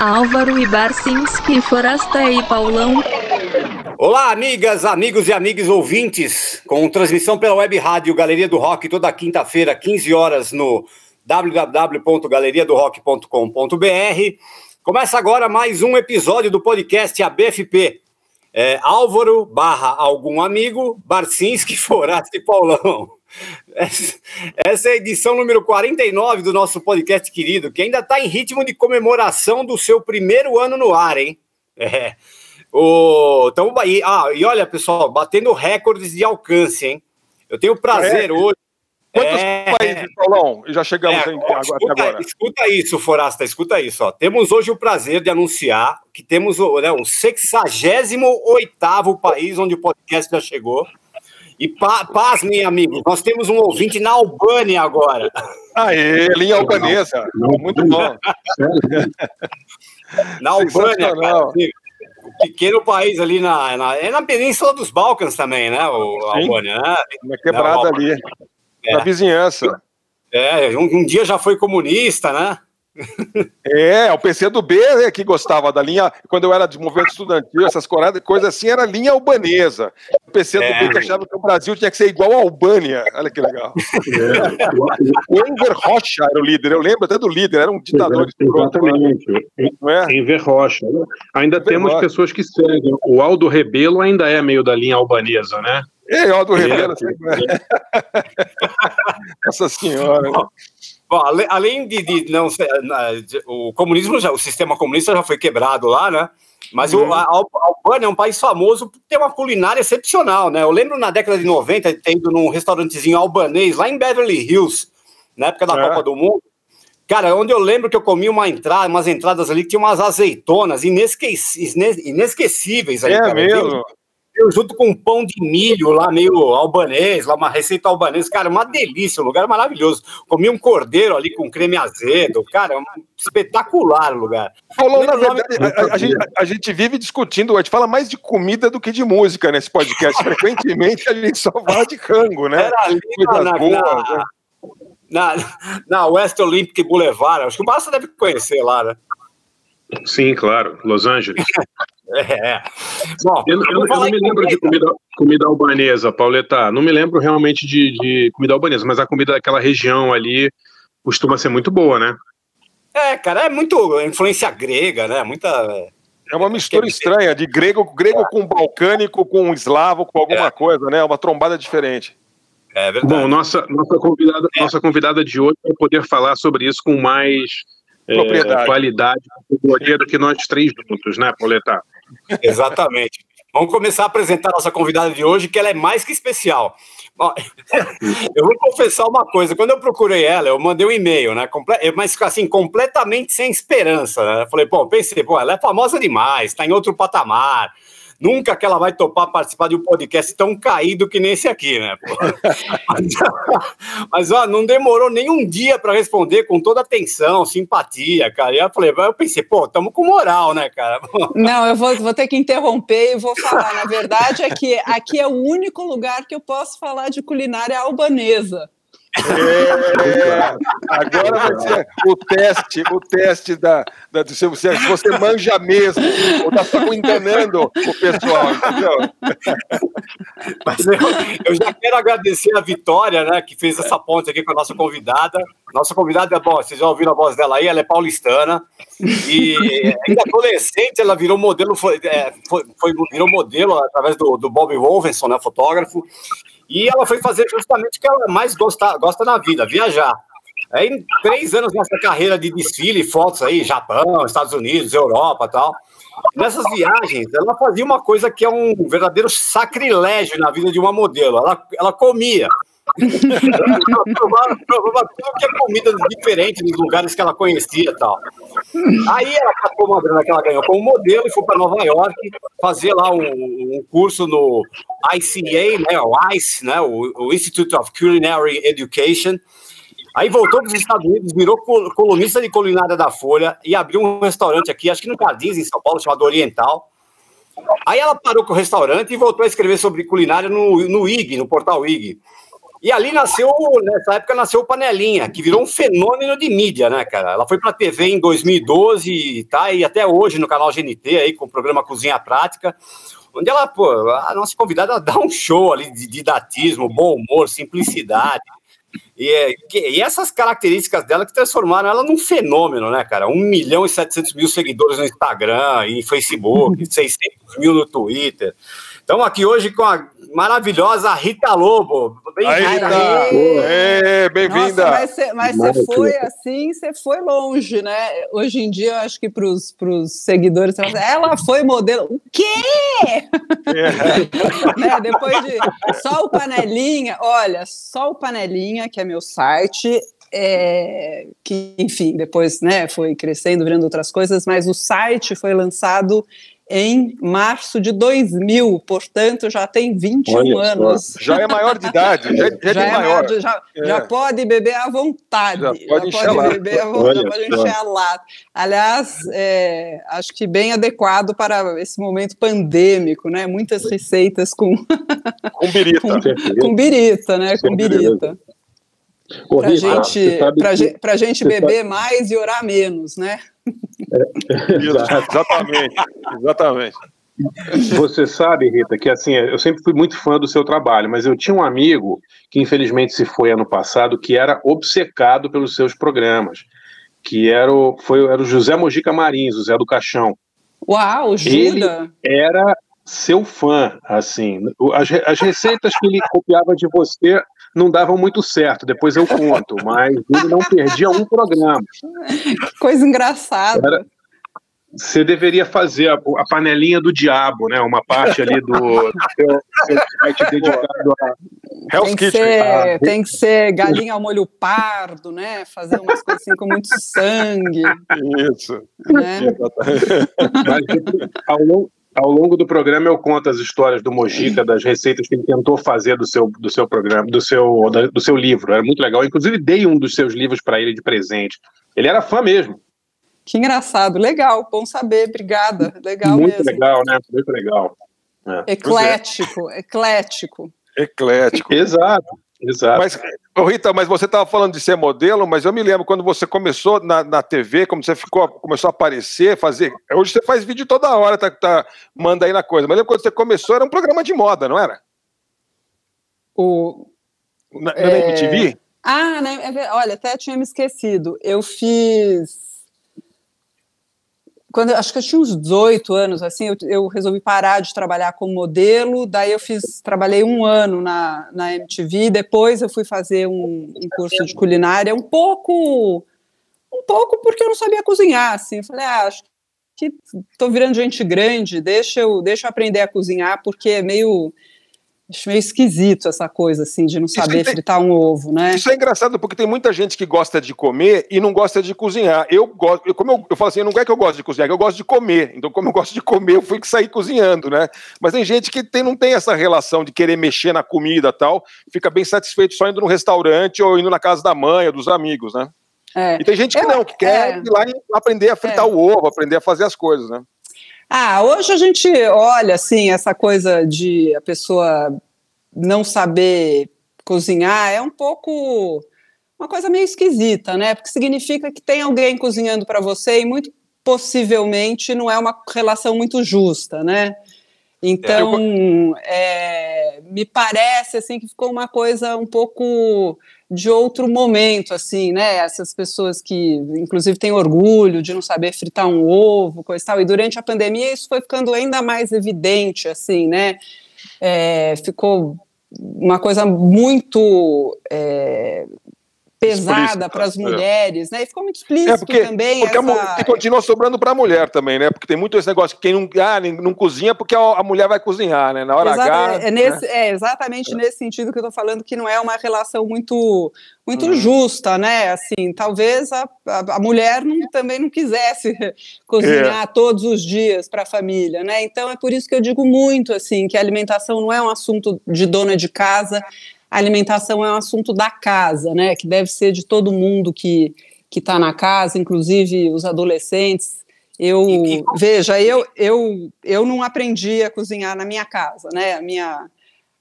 Álvaro e Barcinski, Forasta e Paulão. Olá, amigas, amigos e amigas ouvintes, com transmissão pela web rádio Galeria do Rock toda quinta-feira, 15 horas, no www.galeriadorock.com.br. Começa agora mais um episódio do podcast ABFP. É, Álvaro barra algum amigo, Barcinski, Forasta e Paulão. Essa é a edição número 49 do nosso podcast querido, que ainda está em ritmo de comemoração do seu primeiro ano no ar, hein? É. O, então, ah, e olha, pessoal, batendo recordes de alcance, hein? Eu tenho o prazer é. hoje. Quantos é, países, Paulão? Já chegamos é, em, escuta, até agora. Escuta isso, Forasta, escuta isso. Ó. Temos hoje o prazer de anunciar que temos o, né, o 68 país onde o podcast já chegou. E pa, pasmem, amigos, nós temos um ouvinte na Albânia agora. Aê, linha albanesa. Muito bom. na Albânia, cara, pequeno país ali na, na, é na Península dos Balcãs também, né? O Sim. Albânia, né? Uma quebrada ali, é. na vizinhança. É, um, um, dia já foi comunista, né? É, o PC do B né, que gostava da linha, quando eu era de movimento estudantil, essas coisas assim, era linha albanesa. O PC do é. B que achava que o Brasil tinha que ser igual à Albânia. Olha que legal. É. o Enver Rocha era o líder, eu lembro até do líder, era um ditador. Exatamente. É? Enver Rocha. Ainda Enver temos Rocha. pessoas que seguem. O Aldo Rebelo ainda é meio da linha albanesa, né? É, o Aldo Rebelo. Assim, Nossa Senhora. Bom, além de, de não ser, o comunismo, já, o sistema comunista já foi quebrado lá, né? Mas uhum. o, a, a Albânia é um país famoso por ter uma culinária excepcional, né? Eu lembro na década de 90 ter ido num restaurantezinho albanês lá em Beverly Hills, na época da é. Copa do Mundo. Cara, onde eu lembro que eu comi uma entrada, umas entradas ali que tinha umas azeitonas inesquecíveis. Aí, é cara. mesmo? Junto com um pão de milho lá, meio albanês, lá uma receita albanesa. Cara, uma delícia, um lugar maravilhoso. Comi um cordeiro ali com creme azedo. Cara, um espetacular lugar. Falou, na verdade, a, a, gente, a, gente, vive discutindo, a gente fala mais de comida do que de música nesse podcast. Frequentemente a gente só fala de rango, né? Era ali na, na, boas, na, né? na, na West Olympic Boulevard. Acho que o Massa deve conhecer lá, né? Sim, claro, Los Angeles. É. Bom, eu, eu, eu não me lembro de comida, comida albanesa, Pauleta. Não me lembro realmente de, de, comida albanesa, mas a comida daquela região ali costuma ser muito boa, né? É, cara, é muito influência grega, né? Muita. É uma mistura estranha de grego, grego com balcânico, com eslavo, com alguma é. coisa, né? Uma trombada diferente. É verdade. Bom, nossa, nossa, convidada, é. nossa convidada de hoje vai poder falar sobre isso com mais é, qualidade do que nós três juntos, né, Poletar? Exatamente. Vamos começar a apresentar a nossa convidada de hoje, que ela é mais que especial. Eu vou confessar uma coisa, quando eu procurei ela, eu mandei um e-mail, né? Mas assim, completamente sem esperança. Né? Falei, pô, pensei, pô, ela é famosa demais, está em outro patamar. Nunca que ela vai topar participar de um podcast tão caído que nem esse aqui, né? mas, mas ó, não demorou nem um dia para responder com toda atenção, simpatia, cara. E eu falei, eu pensei, pô, estamos com moral, né, cara? Não, eu vou, vou ter que interromper e vou falar. Na verdade, é que aqui é o único lugar que eu posso falar de culinária albanesa. É, agora vai ser o teste, o teste da, da se você, você manja mesmo ou está só enganando o pessoal, entendeu? Mas eu, eu, já quero agradecer a Vitória, né, que fez essa ponte aqui com a nossa convidada. Nossa convidada, bom, vocês já ouviram a voz dela aí, ela é paulistana e ainda adolescente ela virou modelo, foi, é, foi virou modelo através do, do Bob Wolvenson, né, fotógrafo. E ela foi fazer justamente o que ela mais gosta, gosta na vida, viajar. Aí, três anos nessa carreira de desfile, fotos aí, Japão, Estados Unidos, Europa tal. Nessas viagens, ela fazia uma coisa que é um verdadeiro sacrilégio na vida de uma modelo. Ela, ela comia provava, provava tudo que é comida diferente nos lugares que ela conhecia tal. Aí ela catou uma grana que ela ganhou como modelo e foi para Nova York fazer lá um, um, curso no ICA, né, o ICE, né, o, o Institute of Culinary Education. Aí voltou para os Estados Unidos, virou colunista de culinária da Folha e abriu um restaurante aqui, acho que no Cardins, em São Paulo, chamado Oriental. Aí ela parou com o restaurante e voltou a escrever sobre culinária no, no IG, no portal IG. E ali nasceu, nessa época nasceu o Panelinha, que virou um fenômeno de mídia, né, cara? Ela foi pra TV em 2012, tá? E até hoje no canal GNT aí, com o programa Cozinha Prática, onde ela, pô, a nossa convidada dá um show ali de didatismo, bom humor, simplicidade. E, e, essas características dela que transformaram ela num fenômeno, né, cara? 1 milhão e 700 mil seguidores no Instagram e Facebook, 600 mil no Twitter. Estamos aqui hoje com a maravilhosa Rita Lobo. Bem-vinda. É, bem-vinda. Mas, você, mas você foi assim, você foi longe, né? Hoje em dia, eu acho que para os seguidores, ela foi modelo. O quê? É. né? Depois de só o Panelinha, olha, só o Panelinha, que é meu site, é, que, enfim, depois né, foi crescendo, virando outras coisas, mas o site foi lançado em março de 2000, portanto já tem 21 Olha, anos. Já é maior de idade, já, já, já é maior. maior já, é. já, pode beber à vontade. Já pode, já pode beber à vontade, pode encher a lata. Aliás, é, acho que bem adequado para esse momento pandêmico, né? Muitas receitas com... com birita. com, com birita, né? Com birita. Para gente, pra que, gente beber sabe... mais e orar menos, né? É, exatamente, exatamente. Você sabe, Rita, que assim, eu sempre fui muito fã do seu trabalho, mas eu tinha um amigo que infelizmente se foi ano passado, que era obcecado pelos seus programas, que era o, foi, era o José Mojica Marins, o Zé do Caixão. Uau, Juda! Ele era seu fã, assim, as, as receitas que ele copiava de você não davam muito certo, depois eu conto, mas ele não perdia um programa. Coisa engraçada. Era, você deveria fazer a, a, panelinha do diabo, né? Uma parte ali do seu, site dedicado a tem que, ser, ah, tem que ser galinha ao molho pardo, né? Fazer umas coisas assim com muito sangue. Isso. Né? Mas, ao, longo, ao longo do programa eu conto as histórias do Mojica, das receitas que ele tentou fazer do seu, do seu programa, do seu, do seu livro. Era muito legal. Inclusive dei um dos seus livros para ele de presente. Ele era fã mesmo. Que engraçado, legal, bom saber, obrigada, legal Muito mesmo. legal, né? Muito legal. É. Eclético, é. eclético. Eclético. Exato. Exato. Mas, Rita, mas você estava falando de ser modelo, mas eu me lembro quando você começou na, na TV, como você ficou, começou a aparecer, fazer. Hoje você faz vídeo toda hora, tá, tá, manda aí na coisa. Mas lembro quando você começou, era um programa de moda, não era? O. Na, na é... MTV? Ah, né, olha, até tinha me esquecido. Eu fiz quando acho que eu tinha uns 18 anos, assim, eu, eu, resolvi parar de trabalhar como modelo, daí eu fiz, trabalhei um ano na, na MTV, depois eu fui fazer um, um curso de culinária, um pouco, um pouco porque eu não sabia cozinhar, assim, eu falei, ah, acho que tô virando gente grande, deixa eu, deixa eu aprender a cozinhar, porque é meio, Acho meio esquisito essa coisa, assim, de não saber é, fritar um ovo, né? Isso é engraçado, porque tem muita gente que gosta de comer e não gosta de cozinhar. Eu gosto, eu, como eu, eu falo assim, não é que eu gosto de cozinhar, é que eu gosto de comer. Então, como eu gosto de comer, eu fui que sair cozinhando, né? Mas tem gente que tem, não tem essa relação de querer mexer na comida tal, fica bem satisfeito só indo no restaurante ou indo na casa da mãe ou dos amigos, né? É. E tem gente que eu, não, que quer é. ir lá e aprender a fritar é. o ovo, aprender a fazer as coisas, né? Ah, hoje a gente olha assim essa coisa de a pessoa não saber cozinhar é um pouco uma coisa meio esquisita, né? Porque significa que tem alguém cozinhando para você e muito possivelmente não é uma relação muito justa, né? Então, é, me parece assim que ficou uma coisa um pouco de outro momento, assim, né? Essas pessoas que, inclusive, têm orgulho de não saber fritar um ovo, coisa e tal. E durante a pandemia isso foi ficando ainda mais evidente, assim, né? É, ficou uma coisa muito é, pesada para as é. mulheres, é. né? E ficou muito explícito é porque, também. Porque essa... continua sobrando para a mulher também, né? Porque tem muito esse negócio que quem não, ah, não cozinha porque a, mulher vai cozinhar, né? Na hora Exata, H. É, nesse, né? é exatamente é. nesse sentido que eu estou falando que não é uma relação muito muito uhum. justa, né? Assim, talvez a, a, a mulher não, também não quisesse cozinhar é. todos os dias para a família, né? Então é por isso que eu digo muito assim que a alimentação não é um assunto de dona de casa a alimentação é um assunto da casa, né? Que deve ser de todo mundo que que está na casa, inclusive os adolescentes. Eu e, e, veja, eu, eu eu não aprendi a cozinhar na minha casa, né? A minha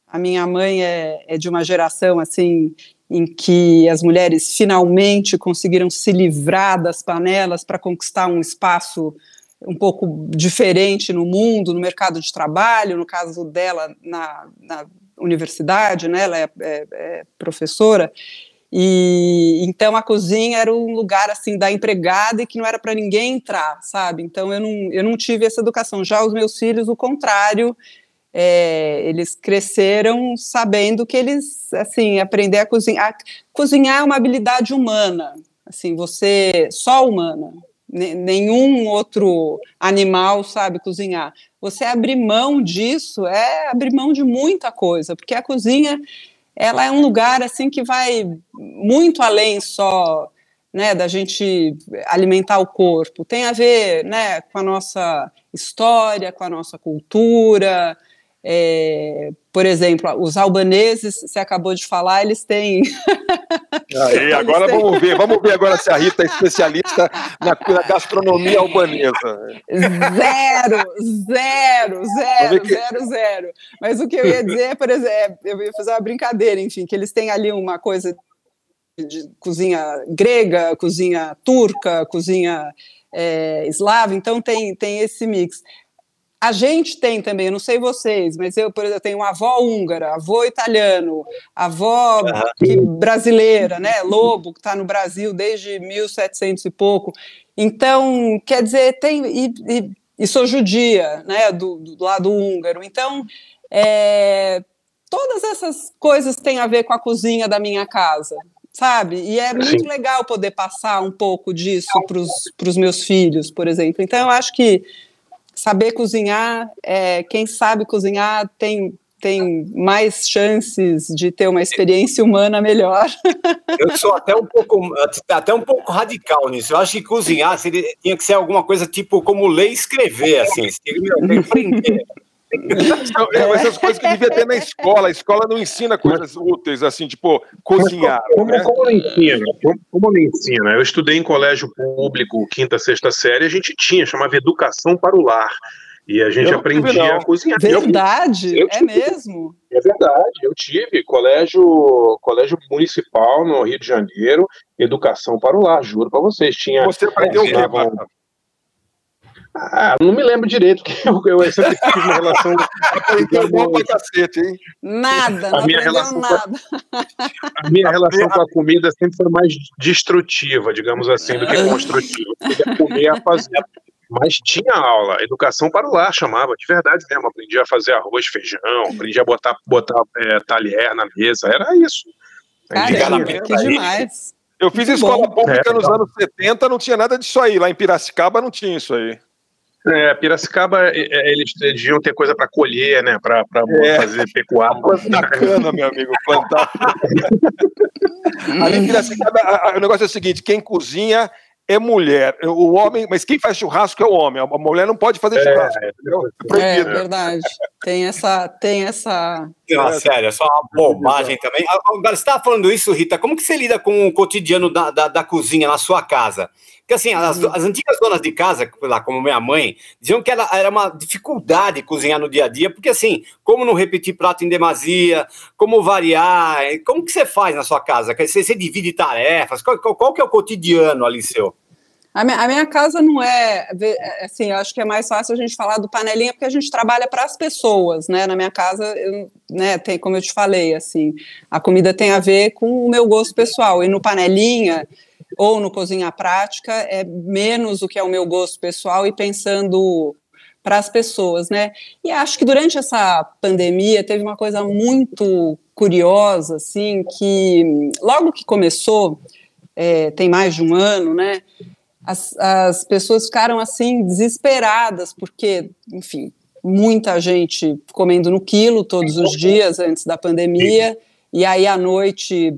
A minha mãe é, é de uma geração assim em que as mulheres finalmente conseguiram se livrar das panelas para conquistar um espaço um pouco diferente no mundo, no mercado de trabalho, no caso dela na, na universidade, né, ela é, é, é, professora, e então a cozinha era um lugar assim da empregada e que não era para ninguém entrar, sabe? Então eu não, eu não tive essa educação. Já os meus filhos, o contrário, é, eles cresceram sabendo que eles, assim, aprender a cozinhar. A cozinhar é uma habilidade humana, assim, você só humana. Nenhum outro animal sabe cozinhar. Você abrir mão disso é abrir mão de muita coisa, porque a cozinha ela é um lugar assim que vai muito além só né, da gente alimentar o corpo. Tem a ver né, com a nossa história, com a nossa cultura, é, por exemplo, os albaneses, você acabou de falar, eles têm. Aí, agora vamos ver, vamos ver agora se a Rita é especialista na, na gastronomia albanesa. Zero, zero, zero, que... zero, zero. Mas o que eu ia dizer, por exemplo, eu ia fazer uma brincadeira, enfim, que eles têm ali uma coisa de cozinha grega, cozinha turca, cozinha é, eslava, então tem, tem esse mix. A gente tem também, eu não sei vocês, mas eu, por exemplo, tenho uma avó húngara, avô italiano, avó brasileira, né? Lobo, que está no Brasil desde 1700 e pouco. Então, quer dizer, tem. E, e, e sou judia, né? Do, do lado húngaro. Então, é, todas essas coisas têm a ver com a cozinha da minha casa, sabe? E é muito legal poder passar um pouco disso para os meus filhos, por exemplo. Então, eu acho que saber cozinhar, é, quem sabe cozinhar tem tem mais chances de ter uma experiência humana melhor. Eu sou até um pouco até um pouco radical nisso. Eu acho que cozinhar seria, tinha que ser alguma coisa tipo como ler e escrever, assim. Tinha que aprender. É, essas coisas que devia ter na escola. A escola não ensina coisas úteis, assim, tipo, cozinhar. Como, né? como, não ensina? Como, como não ensina? Eu estudei em colégio público, quinta, sexta série, a gente tinha, chamava Educação para o Lar. E a gente eu aprendia a cozinhar. Verdade, eu, eu é mesmo. É verdade, eu tive colégio, colégio municipal no Rio de Janeiro, educação para o lar, juro para vocês. Tinha, Você aprendeu o quê, ah, não me lembro direito, que eu, eu sempre tive uma relação. Aprendeu bom pra cacete, hein? Nada, não a minha relação nada. A, a minha relação com a comida sempre foi mais destrutiva, digamos assim, do que construtiva. Eu comer a fazer. Mas tinha aula, educação para o lar, chamava, de verdade mesmo. Aprendi a fazer arroz, feijão, aprendi a botar, botar é, talher na mesa, era isso. Caramba, que demais. Eu fiz escola bom. pública é, nos anos 70, não tinha nada disso aí. Lá em Piracicaba não tinha isso aí. É, Piracicaba, é, é, eles deviam ter coisa para colher, né? Para é. fazer pecuária. Na cana, meu amigo, plantar. Ali em Piracicaba, o negócio é o seguinte: quem cozinha é mulher. O homem, mas quem faz churrasco é o homem. A mulher não pode fazer é, churrasco. É, é, é verdade. Tem essa, tem essa. Não, sério, é só uma bobagem também. Agora, você estava falando isso, Rita. Como que você lida com o cotidiano da, da, da cozinha na sua casa? Porque assim, as, uhum. as, antigas donas de casa, lá, como minha mãe, diziam que era, era uma dificuldade cozinhar no dia a dia, porque assim, como não repetir prato em demasia, como variar, como que você faz na sua casa? Você, você divide tarefas? Qual, qual, qual, que é o cotidiano ali seu? A minha, a minha, casa não é, assim, eu acho que é mais fácil a gente falar do panelinha, porque a gente trabalha para as pessoas, né? Na minha casa, eu, né, tem, como eu te falei, assim, a comida tem a ver com o meu gosto pessoal, e no panelinha ou no Cozinha Prática, é menos o que é o meu gosto pessoal e pensando para as pessoas, né? E acho que durante essa pandemia teve uma coisa muito curiosa, assim, que logo que começou, é, tem mais de um ano, né? As, as pessoas ficaram assim desesperadas porque, enfim, muita gente comendo no quilo todos os dias antes da pandemia e aí à noite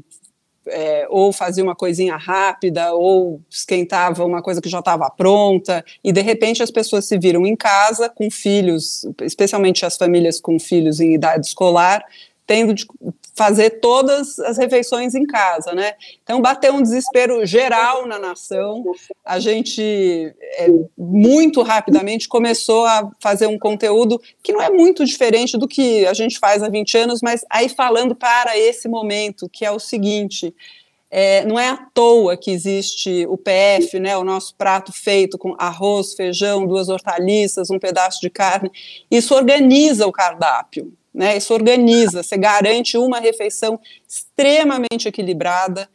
é, ou fazia uma coisinha rápida, ou esquentava uma coisa que já estava pronta, e de repente as pessoas se viram em casa com filhos, especialmente as famílias com filhos em idade escolar, tendo de fazer todas as refeições em casa, né? Então bateu um desespero geral na nação. A gente é, muito rapidamente começou a fazer um conteúdo que não é muito diferente do que a gente faz há 20 anos, mas aí falando para esse momento, que é o seguinte: é, não é à toa que existe o PF, né, o nosso prato feito com arroz, feijão, duas hortaliças, um pedaço de carne. Isso organiza o cardápio, né? Isso organiza, você garante uma refeição extremamente equilibrada,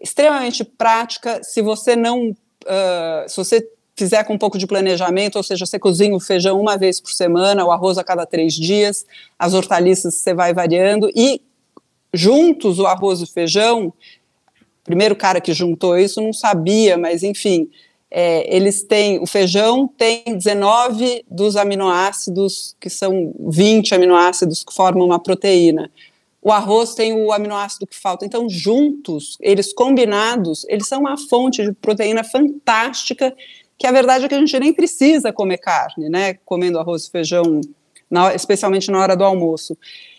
extremamente prática. Se você não, uh, se você fizer com um pouco de planejamento, ou seja, você cozinha o feijão uma vez por semana, o arroz a cada três dias, as hortaliças você vai variando e juntos o arroz e o feijão primeiro cara que juntou isso não sabia, mas enfim, é, eles têm, o feijão tem 19 dos aminoácidos, que são 20 aminoácidos que formam uma proteína. O arroz tem o aminoácido que falta. Então, juntos, eles combinados, eles são uma fonte de proteína fantástica, que a verdade é que a gente nem precisa comer carne, né? Comendo arroz e feijão, na, especialmente na hora do almoço.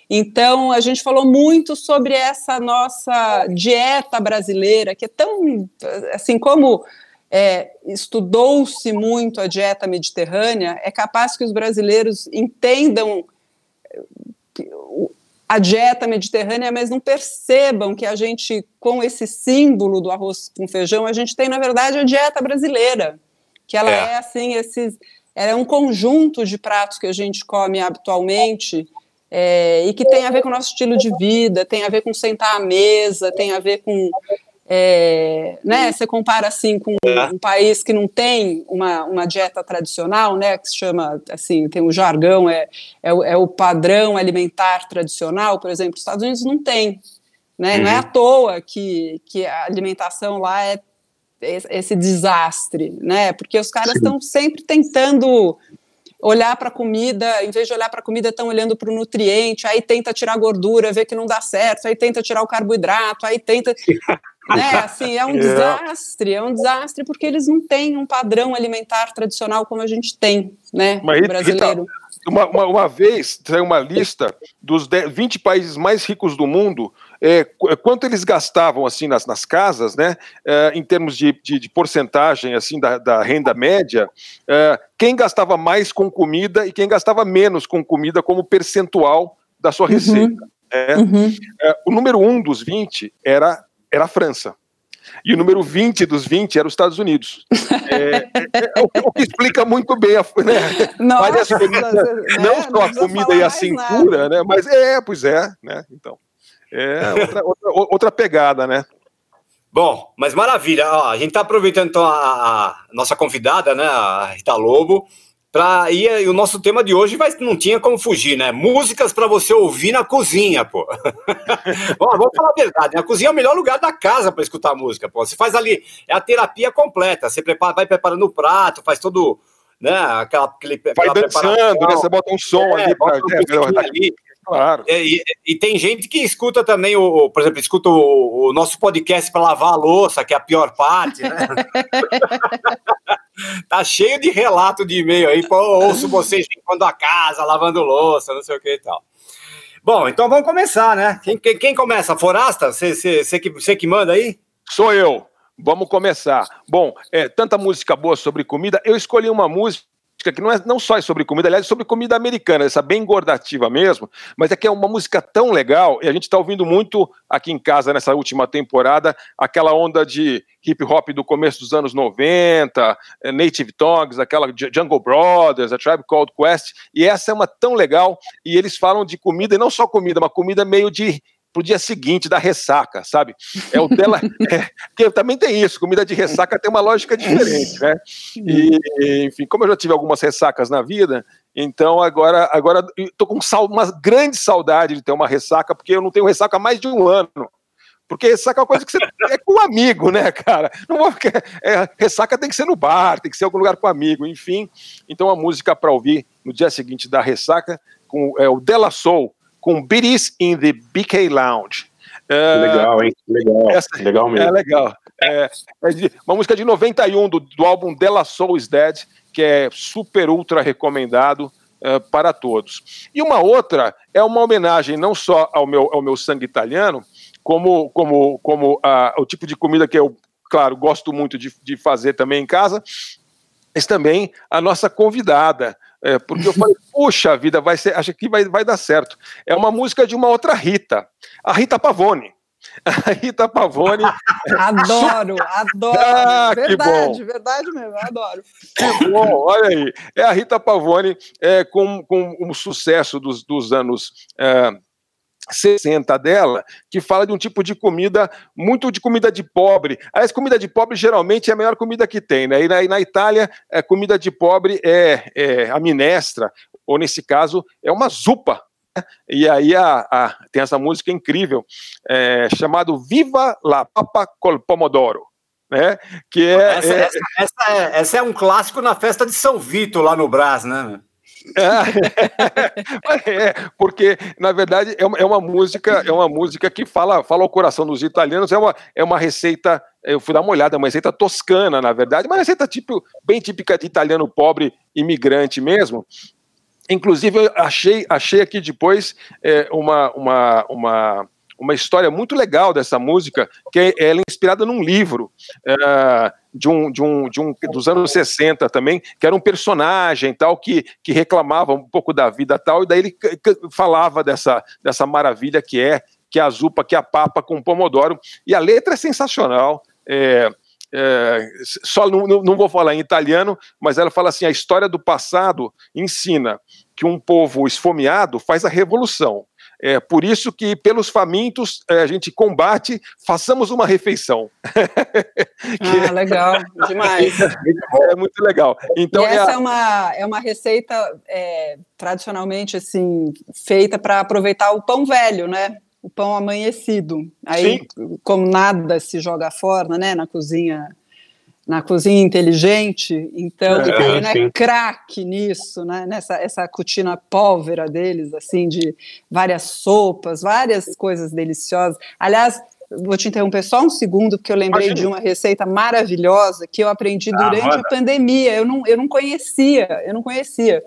Então, a gente falou muito sobre essa nossa dieta brasileira, que é tão, assim, como é, estudou-se muito a dieta mediterrânea, é capaz que os brasileiros entendam a dieta mediterrânea, mas não percebam que a gente, com esse símbolo do arroz com feijão, a gente tem, na verdade, a dieta brasileira, que ela é, é assim, esses, é um conjunto de pratos que a gente come habitualmente, é, e que tem a ver com o nosso estilo de vida, tem a ver com sentar à mesa, tem a ver com. É, né, você compara assim com é. um país que não tem uma, uma dieta tradicional, né, que se chama assim, tem um jargão, é, é, o, é o padrão alimentar tradicional, por exemplo, os Estados Unidos não tem. Né, uhum. Não é à toa que, que a alimentação lá é esse desastre, né? Porque os caras estão sempre tentando olhar para a comida, em vez de olhar para a comida, estão olhando para o nutriente, aí tenta tirar gordura, vê que não dá certo, aí tenta tirar o carboidrato, aí tenta. né, assim, é um é. desastre, é um desastre porque eles não têm um padrão alimentar tradicional como a gente tem, né, Mas, brasileiro. Rita, uma, uma, uma, vez saiu uma lista dos 10, 20 países mais ricos do mundo, é, é, quanto eles gastavam assim nas, nas casas, né, é, em termos de, de, de, porcentagem assim da, da renda média, é, quem gastava mais com comida e quem gastava menos com comida como percentual da sua uhum. receita. Uhum. Uhum. o número um dos 20 era, era a França. E o número 20 dos 20 era os Estados Unidos. É, é, é, o que explica muito bem a, né? Nossa, comida, né? não só a comida e a cintura, nada. né? Mas é, pois é, né? Então. É outra, outra, outra pegada, né? Bom, mas maravilha. Ó, a gente está aproveitando então a, a, nossa convidada, né, a Rita Lobo, para ir. o nosso tema de hoje vai, não tinha como fugir, né? Músicas para você ouvir na cozinha, pô. Bom, vamos falar a verdade. Né? A cozinha é o melhor lugar da casa para escutar música, pô. Você faz ali é a terapia completa. Você prepara, vai preparando o prato, faz todo, né? Aquela, aquele, vai dançando, né? Você bota um som é, ali para um ali. Claro. É, e, e, tem gente que escuta também, o, por exemplo, escuta o, o nosso podcast para lavar a louça, que é a pior parte, né? tá cheio de relato de e-mail aí, pô, ouço vocês limpando a casa, lavando louça, não sei o que e tal. Bom, então vamos começar, né? Quem, quem, quem começa? Forasta? Você que, que manda aí? Sou eu. Vamos começar. Bom, é, tanta música boa sobre comida. Eu escolhi uma música que não, é, não só é sobre comida, aliás, é sobre comida americana, essa bem engordativa mesmo, mas é que é uma música tão legal, e a gente está ouvindo muito aqui em casa nessa última temporada, aquela onda de hip hop do começo dos anos 90, eh, Native Tongues, aquela Jungle Brothers, a Tribe Called Quest, e essa é uma tão legal, e eles falam de comida, e não só comida, uma comida meio de pro dia seguinte da ressaca, sabe? É o dela, é, porque também tem isso, comida de ressaca tem uma lógica diferente, né? E, enfim, como eu já tive algumas ressacas na vida, então agora, agora tô com uma grande saudade de ter uma ressaca, porque eu não tenho ressaca há mais de um ano. Porque ressaca é uma coisa que você é com um amigo, né, cara? Não vou, é, ressaca tem que ser no bar, tem que ser em algum lugar com um amigo, enfim. Então a música para ouvir no dia seguinte da ressaca com é o Della Soul com Biddies in the BK Lounge. É, legal, hein? Legal. Essa, legal mesmo. É legal. É, é de, uma música de 91 do, do álbum Della Soul is Dead, que é super ultra recomendado. uh, para todos. E uma outra é uma homenagem não só ao meu, ao meu sangue italiano, como, como, como uh, o tipo de comida que eu, claro, gosto muito de, de fazer também em casa, mas também a nossa convidada, é, porque eu falei, puxa vida, vai ser, acho que vai, vai dar certo. É uma música de uma outra Rita, a Rita Pavone. A Rita Pavone. adoro, adoro. Ah, verdade, verdade mesmo, adoro. Que bom, olha aí. É a Rita Pavone é, com, com um sucesso dos, dos anos. É, 60 dela, que fala de um tipo de comida, muito de comida de pobre. Aliás, comida de pobre geralmente é a melhor comida que tem, né? E na, e na Itália, é, comida de pobre é, é, a minestra, ou nesse caso, é uma zupa. Né? E aí a, a, tem essa música incrível, é, chamado Viva la Papa col Pomodoro. Né? Que é, essa, é, essa, essa, é, essa é um clássico na festa de São Vito, lá no Brás, né? É, porque na verdade é uma, é uma, música é uma música que fala fala ao coração dos italianos é uma, é uma receita eu fui dar uma olhada é uma receita toscana na verdade uma receita tipo bem típica de italiano pobre imigrante mesmo. Inclusive eu achei achei aqui depois é, uma, uma, uma uma história muito legal dessa música, que é, ela é inspirada num livro uh, de, um, de, um, de um dos anos 60 também, que era um personagem tal que, que reclamava um pouco da vida tal, e daí ele falava dessa, dessa maravilha que é que é a zupa, que é a papa com pomodoro, e a letra é sensacional. É, é, só não, não, vou falar em italiano, mas ela fala assim: a história do passado ensina que um povo esfomeado faz a revolução. É por isso que, pelos famintos, é, a gente combate, façamos uma refeição. ah, é... legal, demais. É muito legal. Então, e essa é, a... é, uma, é uma receita é, tradicionalmente assim feita para aproveitar o pão velho, né? O pão amanhecido. Aí, Sim. como nada se joga fora, né, na cozinha na cozinha inteligente, então é, Catarina é craque nisso, né? Nessa essa cutina pólvera deles, assim, de várias sopas, várias coisas deliciosas. Aliás, vou te interromper só um segundo, porque eu lembrei Imagina. de uma receita maravilhosa que eu aprendi ah, durante ah, a pandemia. Eu não, eu não conhecia, eu não conhecia,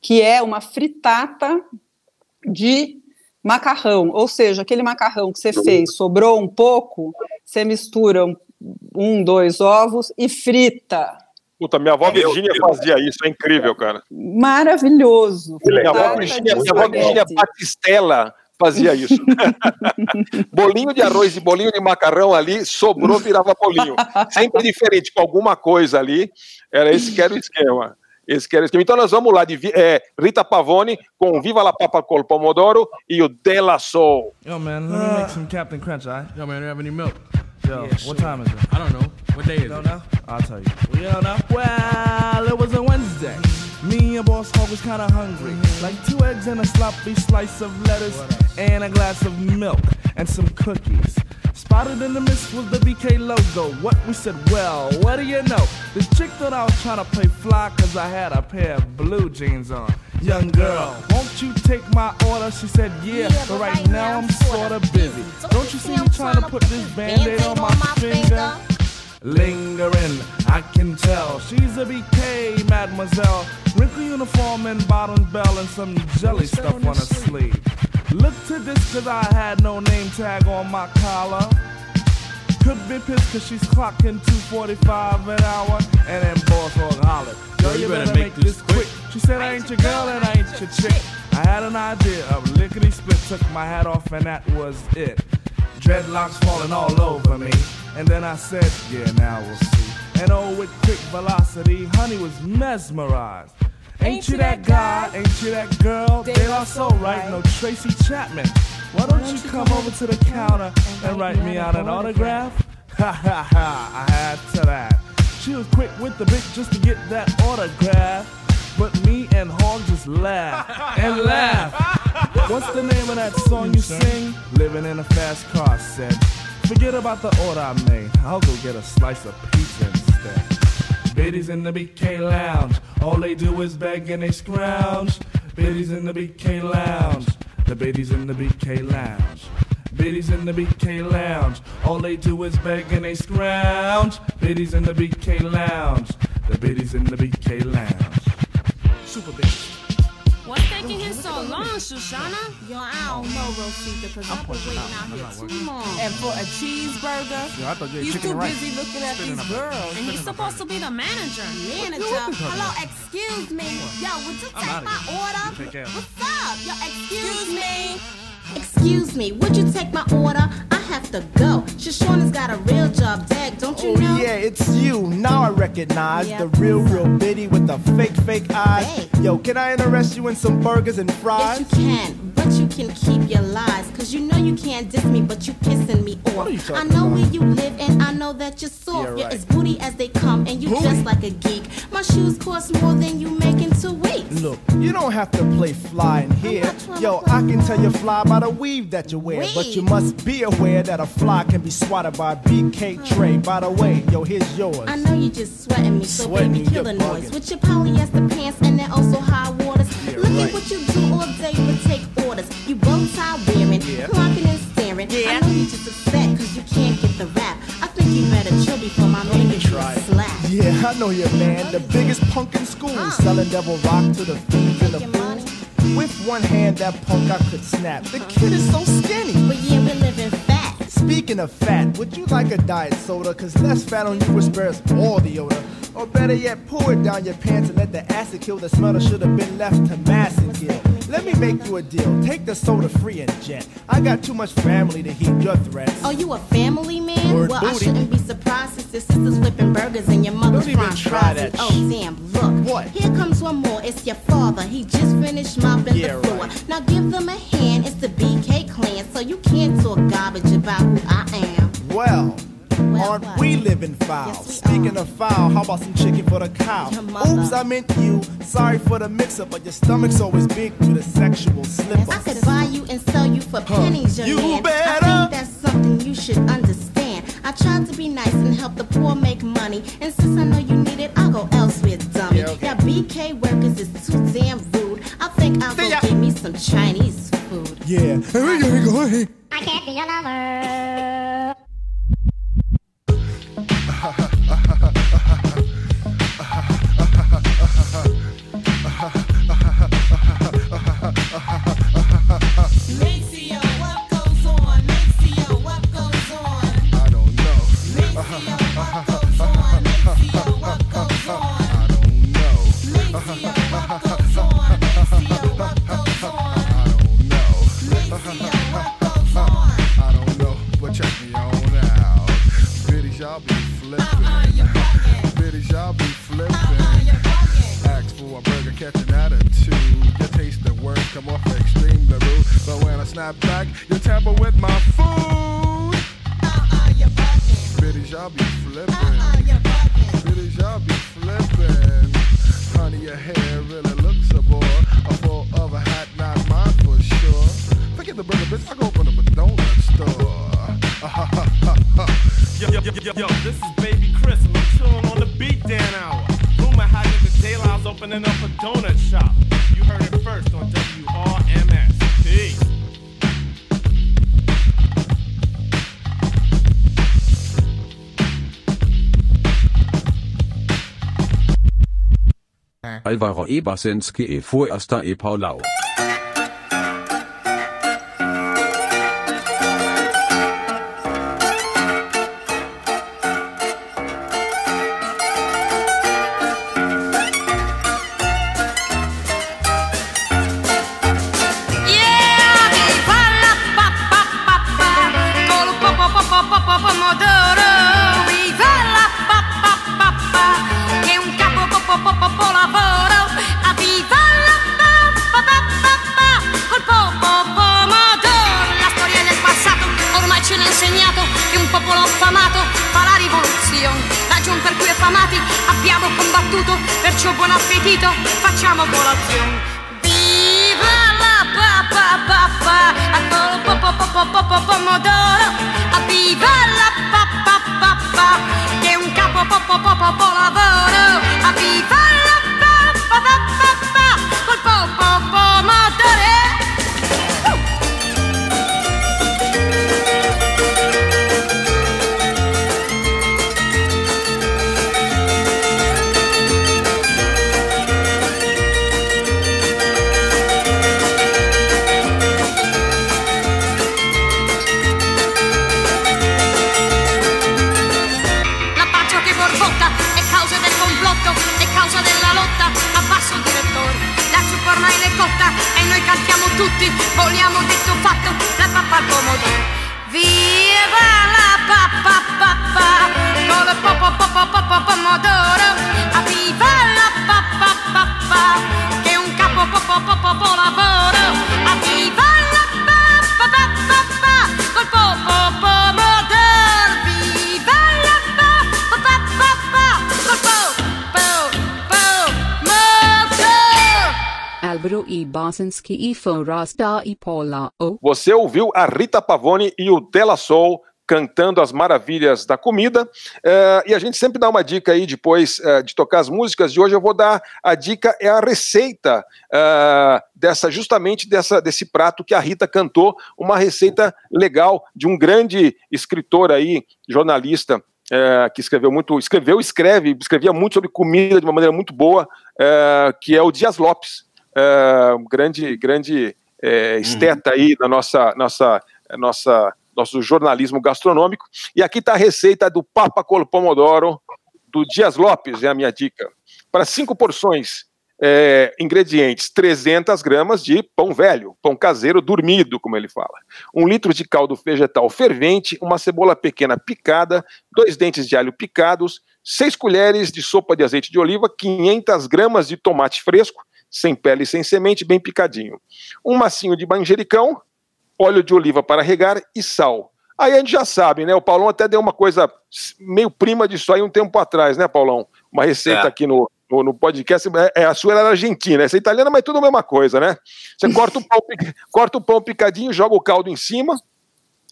que é uma fritata de macarrão, ou seja, aquele macarrão que você fez, sobrou um pouco, você mistura um um, dois ovos e frita. Puta, minha avó Virgínia fazia isso, é incrível, cara. Maravilhoso. Minha avó Virgínia, minha avó Virgínia Batistella fazia isso. bolinho de arroz e bolinho de macarrão ali, sobrou, virava bolinho. Sempre diferente, com alguma coisa ali. Era esse que era o esquema. Esse que era o esquema. Então nós vamos lá de é, Rita Pavone com Viva la Papa col Pomodoro e o Della Soul. Yo, man, let me make some Captain Crunch, right? Yo, man, do you have any milk? Yo, yeah, what time is it? I don't know. What day is you don't it? Know? I'll tell you. We don't know? Well, it was a Wednesday. Me and Boss Hog was kinda hungry. Like two eggs and a sloppy slice of lettuce and a glass of milk and some cookies. Spotted in the mist was the BK logo. What we said, well, what do you know? This chick thought I was trying to play fly cause I had a pair of blue jeans on. Young girl, won't you take my order? She said, yeah, yeah but right, right now I'm sorta busy. Don't you see me trying to put this band-aid on my finger? Lingering, I can tell she's a BK, mademoiselle. Wrinkle uniform and bottom bell and some jelly stuff on her sleeve. Look to this cause I had no name tag on my collar. Could be pissed cause she's clocking 245 an hour and then boss hog hollered. Girl, you, better, make this quick. She said, I ain't your girl and I ain't your chick. I had an idea of lickety split, took my hat off, and that was it. Dreadlocks falling all over me. And then I said, Yeah, now we'll see. And oh, with quick velocity, honey was mesmerized. Ain't you that guy? Ain't you that girl? They are so right, no Tracy Chapman. Why don't you come over to the counter and write me out an autograph? Ha ha ha, I had to that. She was quick with the bit just to get that autograph. But me and Hog just laugh and laugh. What's the name of that song you sing? Living in a fast car said. Forget about the order I made. I'll go get a slice of pizza instead. Biddies in the BK Lounge. All they do is beg and they scrounge. Biddies in the BK Lounge. The biddies in the BK Lounge. Biddies in the BK Lounge. All they do is beg and they scrounge. Biddies in the BK Lounge. The biddies in the BK Lounge. Super bitch. Shoshana? Yo, I don't know, Rosita, because I've been waiting out here too long. And for a cheeseburger, Yo, I thought you had he's chicken too and rice. busy looking at Spitting these girls. And he's supposed to be the manager. Manager? Hello, excuse me. Yo, would you take my order? What's up? Yo, excuse me. Excuse me, would you take my order? I have to go. Shoshana's got a real job, Dag, don't you Oh know? yeah, it's you. Now I recognize Yeah. the real, real bitty with the fake, fake eyes. Hey. Yo, can I interest you in some burgers and fries? Yes, you can, can keep your lies. Cause you know you can't diss me, but you pissing me off. I know about? where you live, and I know that you're soft. Yeah, You're right. as booty as they come, and you Booty? dress like a geek. My shoes cost more than you make in two weeks. Look, you don't have to play fly in here. not trying to Yo, I can tell you fly by the weave that you wear. But you must be aware that a fly can be swatted by a BK tray. By the way, yo, here's yours. I know you just sweating me, so Sweating baby, kill the noise. bugging. With your polyester pants and then also oh high waters. Yeah, Look right. at what you do all day but take Yeah. clocking and staring. I know you just upset cause you can't get the rap. I think you better chill before my man gives you a try it. slap. Yeah, I know you, man. The biggest punk in school. Uh. Selling devil rock to the fiends and the Making money. fools. With one hand, that punk I could snap. The kid is so skinny. But yeah, we're living fat. Speaking of fat, would you like a diet soda? Cause less fat on you will spare us all the odor. Or better yet, pour it down your pants and let the acid kill the smell that should have been left to mass and kill. Let me make you a deal. Take the soda free and jet. I got too much family to heed your threats. Are you a family man? Word well, I shouldn't be surprised since your sister's flipping burgers and your mother's Don't frying try fries. that Oh, damn, look. What? Here comes one more. It's your father. He just finished mopping Yeah, the floor. right. Now give them a hand. It's the BK clan, so you can't talk garbage about who I am. Well, Well, aren't what? we living foul? Yes, Speaking are. of foul, how about some chicken for the cow? Oops, I meant you. Sorry for the mix-up, but your stomach's always big with the sexual slip I could buy you and sell you for pennies, young You man. better. I think that's something you should understand. I tried to be nice and help the poor make money, and since I know you need it, I'll go elsewhere, dummy. Yeah, okay. Now BK workers is too damn rude. I think I'll go See ya. get me some Chinese food yeah. I can't be your lover. You tamper with my food. Uh-uh, you're bugging. Biddies, y'all be flipping. Uh-uh, you're bugging. Biddies, y'all be flipping. Honey, your hair really looks a bore. A full of a hat, not mine for sure. Forget the burger, bitch. I go open up a donut store. Yo, yo, yo, yo, yo, this is Baby Chris, and I'm chilling on the beat down hour. Rumor had it that Dayline's opening up a donut Alvaro E. Ebasenski e Fuesta e Paulau. Você ouviu a Rita Pavone e o Della Soul cantando as maravilhas da comida. eh, e a gente sempre dá uma dica aí depois eh, de tocar as músicas. De hoje eu vou dar a dica é a receita eh, dessa justamente dessa desse prato que a Rita cantou, uma receita legal de um grande escritor aí, jornalista. que escreveu muito, escreveu, escreve, escrevia muito sobre comida de uma maneira muito boa, que é o Dias Lopes, eh, um grande, grande eh, esteta aí da nossa, nossa, nossa, nosso jornalismo gastronômico. E aqui está a receita do Papa col Pomodoro do Dias Lopes, é a minha dica. Para cinco porções, é, ingredientes: 300 gramas de pão velho, pão caseiro dormido, como ele fala. Um litro de caldo vegetal fervente, uma cebola pequena picada, dois dentes de alho picados, seis colheres de sopa de azeite de oliva, 500 gramas de tomate fresco, sem pele e sem semente, bem picadinho. Um massinho de manjericão, óleo de oliva para regar e sal. Aí a gente já sabe, né? O Paulão até deu uma coisa meio prima disso aí um tempo atrás, né, Paulão? Uma receita É. aqui no, no, no podcast. É, é, a sua era argentina, essa é italiana, mas tudo a mesma coisa, né? Você corta o, pão, corta o pão picadinho, joga o caldo em cima,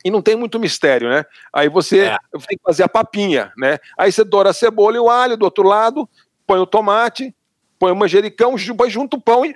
e não tem muito mistério, né? Aí você É. tem que fazer a papinha, né? Aí você doura a cebola e o alho do outro lado, põe o tomate, põe o manjericão, junto o pão e,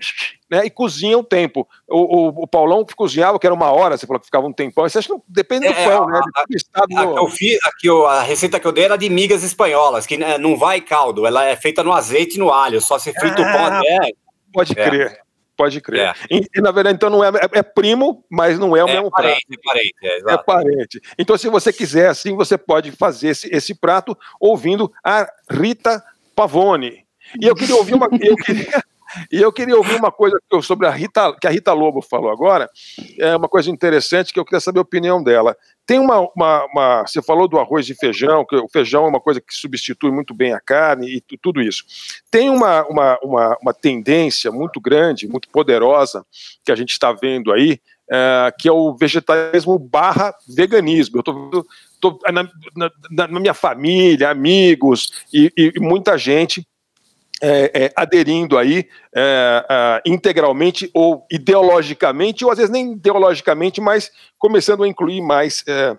né, e cozinha um tempo. O, o, o Paulão que cozinhava, que era uma hora, você falou que ficava um tempão. Você acha que não- depende do É, pão, a- né? Depende do estado A, do- que eu fiz, a, a receita que eu dei era de migas espanholas, que né, não vai caldo, ela é feita no azeite e no alho, só se frita o pão Ah, até. Pode É. crer. Pode crer. É. E, na verdade, então, não é, é, é primo, mas não é o É mesmo prato. parente, é parente, é, É exato. parente. Então, se você quiser, assim, você pode fazer esse, esse prato ouvindo a Rita Pavone. E eu queria ouvir uma. Eu queria, e eu queria ouvir uma coisa sobre a Rita, que a Rita Lobo falou agora, é uma coisa interessante que eu queria saber a opinião dela. Tem uma, uma, uma- Você falou do arroz e feijão, que o feijão é uma coisa que substitui muito bem a carne e tu- tudo isso. Tem uma, uma, uma, uma tendência muito grande, muito poderosa, que a gente está vendo aí, é, que é o vegetarianismo barra veganismo. Eu vendo tô, na, na- na- minha família, amigos e- e muita gente é, é, aderindo aí é, é, integralmente ou ideologicamente, ou às vezes nem ideologicamente, mas começando a incluir mais é,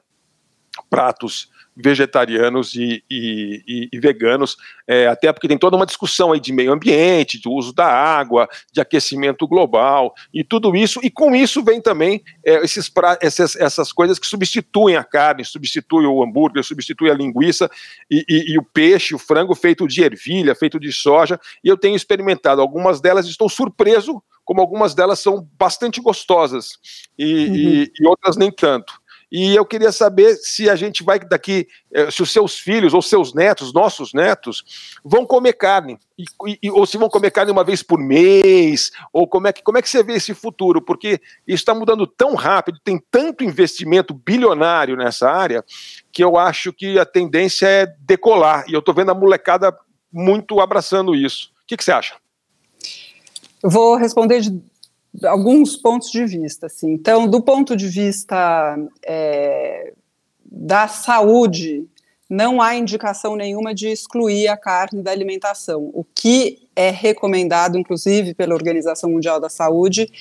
pratos vegetarianos e, e- e- veganos, é, até porque tem toda uma discussão aí de meio ambiente, do uso da água, de aquecimento global e tudo isso, e com isso vem também é, esses pra- essas, essas coisas que substituem a carne, substituem o hambúrguer, substituem a linguiça e, e- o peixe, o frango feito de ervilha, feito de soja, e eu tenho experimentado algumas delas, estou surpreso como algumas delas são bastante gostosas e, e- e outras nem tanto. E eu queria saber se a gente vai daqui, eh, se os seus filhos ou seus netos, nossos netos, vão comer carne, e, e- ou se vão comer carne uma vez por mês, ou como é que, como é que você vê esse futuro? Porque isso está mudando tão rápido, tem tanto investimento bilionário nessa área, que eu acho que a tendência é decolar, e eu estou vendo a molecada muito abraçando isso. O que, que você acha? Eu vou responder de alguns pontos de vista. Assim. Então, do ponto de vista é, da saúde, não há indicação nenhuma de excluir a carne da alimentação. O que é recomendado, inclusive, pela Organização Mundial da Saúde,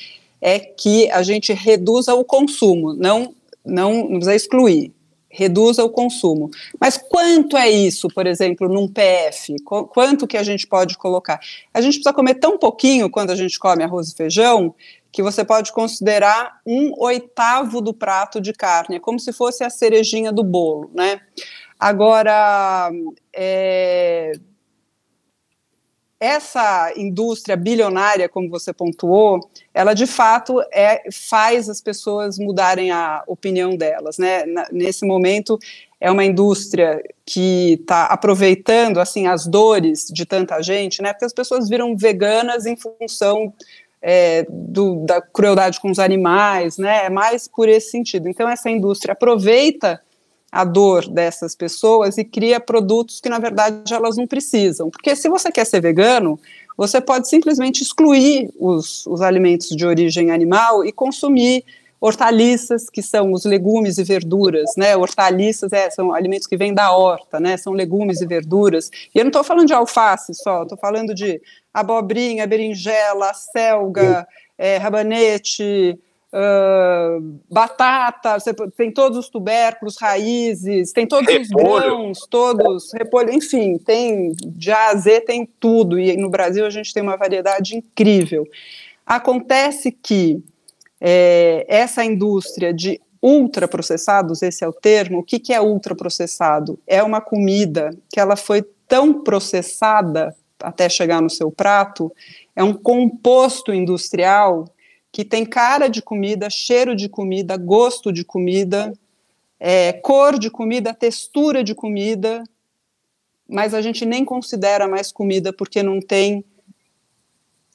é que a gente reduza o consumo, não, não, não precisa excluir, reduza o consumo. Mas quanto é isso, por exemplo, num PF? Qu- Quanto que a gente pode colocar? A gente precisa comer tão pouquinho quando a gente come arroz e feijão que você pode considerar um oitavo do prato de carne, é como se fosse a cerejinha do bolo, né? Agora, é, essa indústria bilionária, como você pontuou, ela de fato é, faz as pessoas mudarem a opinião delas, né? Nesse momento é uma indústria que está aproveitando assim as dores de tanta gente, né? Porque as pessoas viram veganas em função é, do, da crueldade com os animais, né? É mais por esse sentido. Então, essa indústria aproveita a dor dessas pessoas e cria produtos que, na verdade, elas não precisam. Porque se você quer ser vegano, você pode simplesmente excluir os, os alimentos de origem animal e consumir hortaliças, que são os legumes e verduras, né? Hortaliças é, são alimentos que vêm da horta, né? São legumes e verduras. E eu não estou falando de alface só, estou falando de abobrinha, berinjela, selga, é, rabanete, ah, batata, você tem todos os tubérculos, raízes, tem todos os Repolho. grãos, todos, repolho, enfim, tem de A a Z, tem tudo. E no Brasil a gente tem uma variedade incrível. Acontece que é, essa indústria de ultraprocessados, esse é o termo, o que, que é ultraprocessado? É uma comida que ela foi tão processada até chegar no seu prato, é um composto industrial que tem cara de comida, cheiro de comida, gosto de comida, é, cor de comida, textura de comida, mas a gente nem considera mais comida porque não tem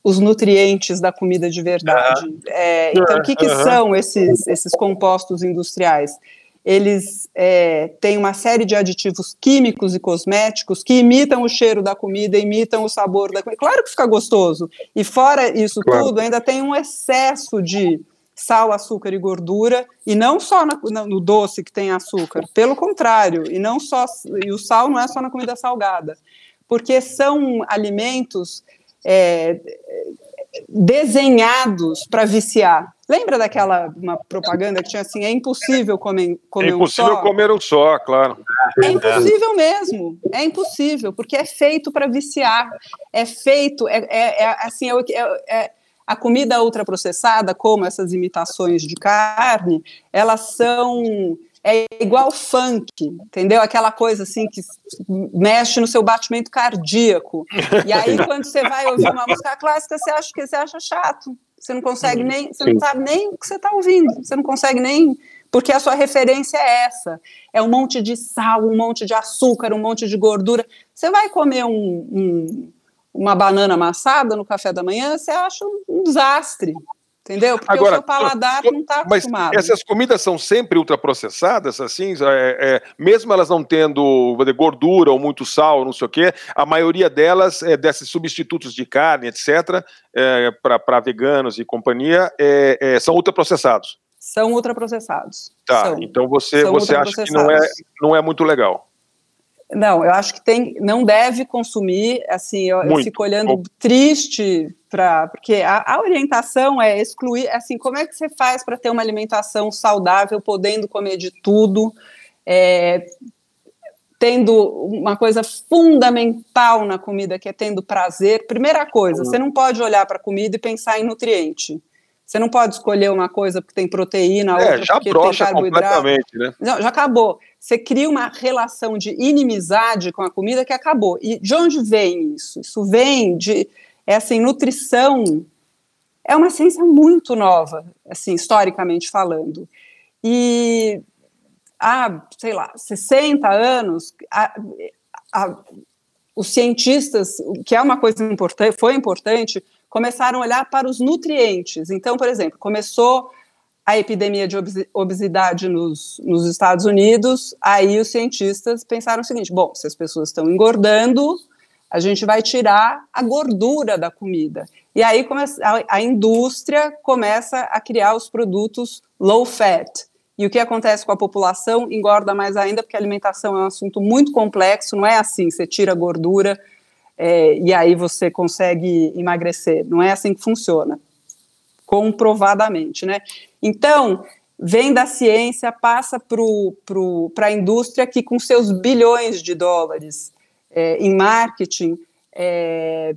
os nutrientes da comida de verdade. É, então, o que, que são esses, esses compostos industriais? Eles é, têm uma série de aditivos químicos e cosméticos que imitam o cheiro da comida, imitam o sabor da comida. Claro que fica gostoso. E fora isso Claro. tudo, ainda tem um excesso de sal, açúcar e gordura, e não só na- no doce que tem açúcar, pelo contrário, e não só e o sal não é só na comida salgada, porque são alimentos é, desenhados para viciar. Lembra daquela uma propaganda que tinha assim, é impossível comer, comer é impossível um só? comer um só, claro. É impossível mesmo, é impossível, porque é feito para viciar, é feito, é, é- é, assim, é, é- é- a comida ultraprocessada, como essas imitações de carne, elas são, é igual funk, entendeu? Aquela coisa assim que mexe no seu batimento cardíaco, e aí quando você vai ouvir uma música clássica, você acha que você acha chato, você não consegue nem, você não Sim. sabe nem o que você está ouvindo, você não consegue nem porque a sua referência é essa. É um monte de sal, um monte de açúcar, um monte de gordura. Você vai comer um- um- uma banana amassada no café da manhã, você acha um desastre. Entendeu? Porque o seu paladar não está Mas acostumado. essas comidas são sempre ultraprocessadas, assim, é, é, mesmo elas não tendo gordura ou muito sal, não sei o quê, a maioria delas, é, desses substitutos de carne, etc., para veganos e companhia, é, é, são ultraprocessados. São ultraprocessados. Tá, São. então você, São você acha que não é, não é muito legal. Não, eu acho que tem, não deve consumir, assim, eu, eu fico olhando triste para, porque a, a orientação é excluir, assim, como é que você faz para ter uma alimentação saudável, podendo comer de tudo, é, tendo uma coisa fundamental na comida, que é tendo prazer. Primeira coisa, você não pode olhar para a comida e pensar em nutriente. Você não pode escolher uma coisa porque tem proteína, outra É, já porque tem carboidrato. né? Não, já acabou. Você cria uma relação de inimizade com a comida que acabou. E de onde vem isso? Isso vem de é assim, nutrição é uma ciência muito nova, assim, historicamente falando. E há, sei lá, 60 anos, a- a- os cientistas, que é uma coisa importante, foi importante, começaram a olhar para os nutrientes. Então, por exemplo, começou a epidemia de obesi- obesidade nos, nos Estados Unidos, aí os cientistas pensaram o seguinte: bom, se as pessoas estão engordando, a gente vai tirar a gordura da comida. E aí começa, a, a indústria começa a criar os produtos low fat. E o que acontece com a população engorda mais ainda, porque a alimentação é um assunto muito complexo, não é assim, você tira a gordura é, e aí você consegue emagrecer. Não é assim que funciona comprovadamente, né? Então, vem da ciência, passa para a indústria que, com seus bilhões de dólares é, em marketing, é,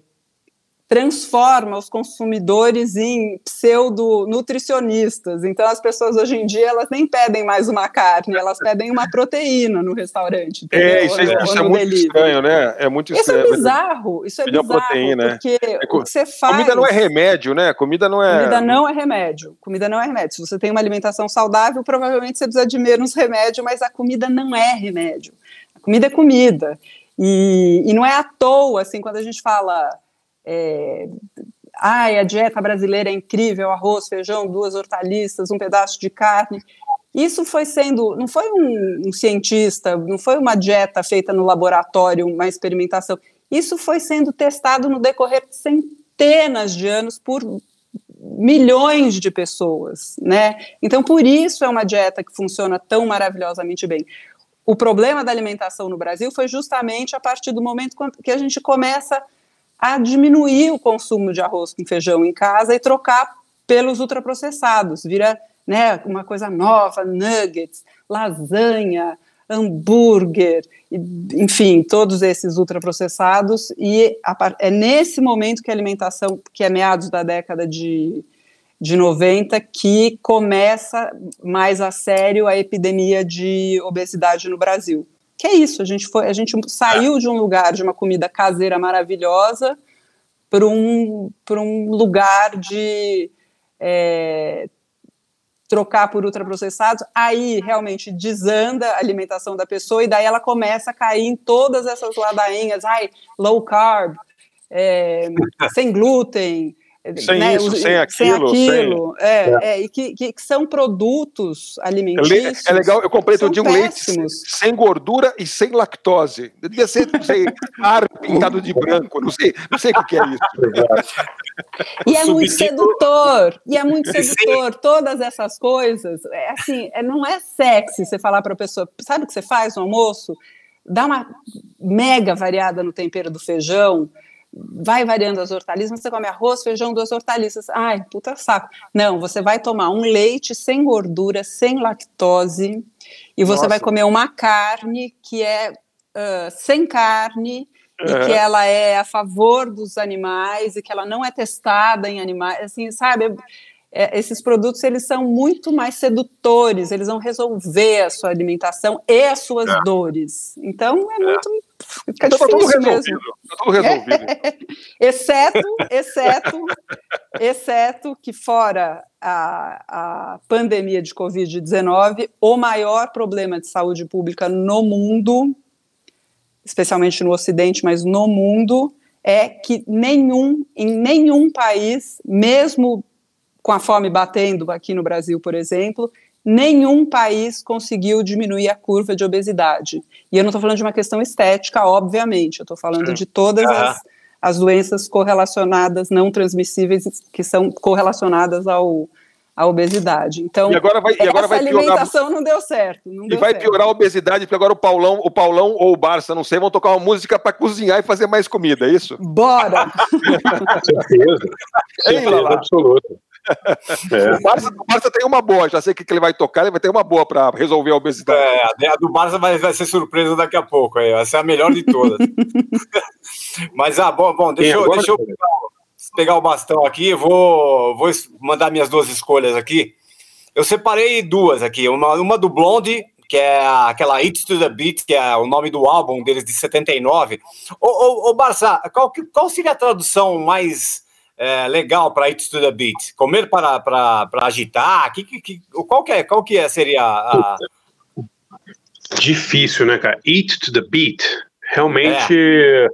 transforma os consumidores em pseudo-nutricionistas. Então, as pessoas hoje em dia, elas nem pedem mais uma carne, elas pedem uma proteína no restaurante. É, isso, Ou é, no- isso ou é muito delivery. estranho, né? É muito Isso estranho. é bizarro, isso é bizarro, proteína, né? porque É co- o que você faz... Comida não é remédio, né? Comida não é. Comida não é remédio. Comida não é remédio. Se você tem uma alimentação saudável, provavelmente você precisa de menos remédio, mas a comida não é remédio. A comida é comida. E, e não é à toa, assim, quando a gente fala. é, ai, a dieta brasileira é incrível, arroz, feijão, duas hortaliças, um pedaço de carne. Isso foi sendo, não foi um, um cientista, não foi uma dieta feita no laboratório, uma experimentação. Isso foi sendo testado no decorrer de centenas de anos por milhões de pessoas, né? Então, por isso é uma dieta que funciona tão maravilhosamente bem. O problema da alimentação no Brasil foi justamente a partir do momento que a gente começa a diminuir o consumo de arroz com feijão em casa e trocar pelos ultraprocessados. Vira né, uma coisa nova, nuggets, lasanha, hambúrguer, enfim, todos esses ultraprocessados. E é nesse momento que a alimentação, que é meados da década de, de 90, que começa mais a sério a epidemia de obesidade no Brasil. Que é isso, a gente, foi, a gente saiu de um lugar de uma comida caseira maravilhosa para um, um lugar de é, trocar por ultraprocessados, aí realmente desanda a alimentação da pessoa e daí ela começa a cair em todas essas ladainhas, ai, low carb, é, sem glúten, sem né, isso, sem aquilo, aquilo, sem- é, É. é, e que, que são produtos É le- alimentícios. É legal, eu comprei todo dia um leite sem gordura e sem lactose. Devia ser, não sei, ar pintado de branco, não sei, não sei o que é isso. E é muito sedutor, e é muito sedutor, todas essas coisas. É assim, é, não é sexy você falar para a pessoa, sabe o que você faz no almoço? Dá uma mega variada no tempero do feijão, vai variando as hortaliças, você come arroz, feijão, duas hortaliças. Ai, puta saco. Não, você vai tomar um leite sem gordura, sem lactose, e você Nossa. vai comer uma carne que é ah, sem carne, e É. que ela é a favor dos animais e que ela não é testada em animais, assim, sabe? É, esses produtos eles são muito mais sedutores, eles vão resolver a sua alimentação e as suas É. dores. Então é muito fica Então tá tudo difícil resolvido. mesmo. Tá tudo resolvido. exceto, exceto, exceto que fora a, a pandemia de Covid-19, o maior problema de saúde pública no mundo, especialmente no Ocidente, mas no mundo, é que nenhum, em nenhum país, mesmo com a fome batendo aqui no Brasil, por exemplo, nenhum país conseguiu diminuir a curva de obesidade. E eu não estou falando de uma questão estética, obviamente, eu estou falando de todas Aham. as, as doenças correlacionadas, não transmissíveis, que são correlacionadas ao, à obesidade. Então, E agora vai- e agora essa vai piorar- alimentação não deu certo. Não E deu vai certo. piorar a obesidade, porque agora o Paulão, o Paulão ou o Barça, não sei, vão tocar uma música para cozinhar e fazer mais comida, é isso? Bora! Certeza. Certeza absoluta. É. O, Barça, o Barça tem uma boa, já sei o que que ele vai tocar, ele vai ter uma boa para resolver a obesidade. É, a do Barça vai, vai ser surpresa daqui a pouco. Aí. Vai ser a melhor de todas. Mas, ah, bom, bom deixa, eu, deixa eu pegar, o- pegar o bastão aqui. eu Vou, vou mandar minhas duas escolhas aqui. Eu separei duas aqui. Uma, uma do Blonde, que é aquela It's to the Beat, que é o nome do álbum deles de 79. Ô, ô, ô Barça, qual, qual seria a tradução mais é, legal para It's to the Beat? Comer para, para, para agitar? Que, que, que- qual, que é, qual que é, seria a. Difícil, né, cara? Eat to the beat. Realmente. É.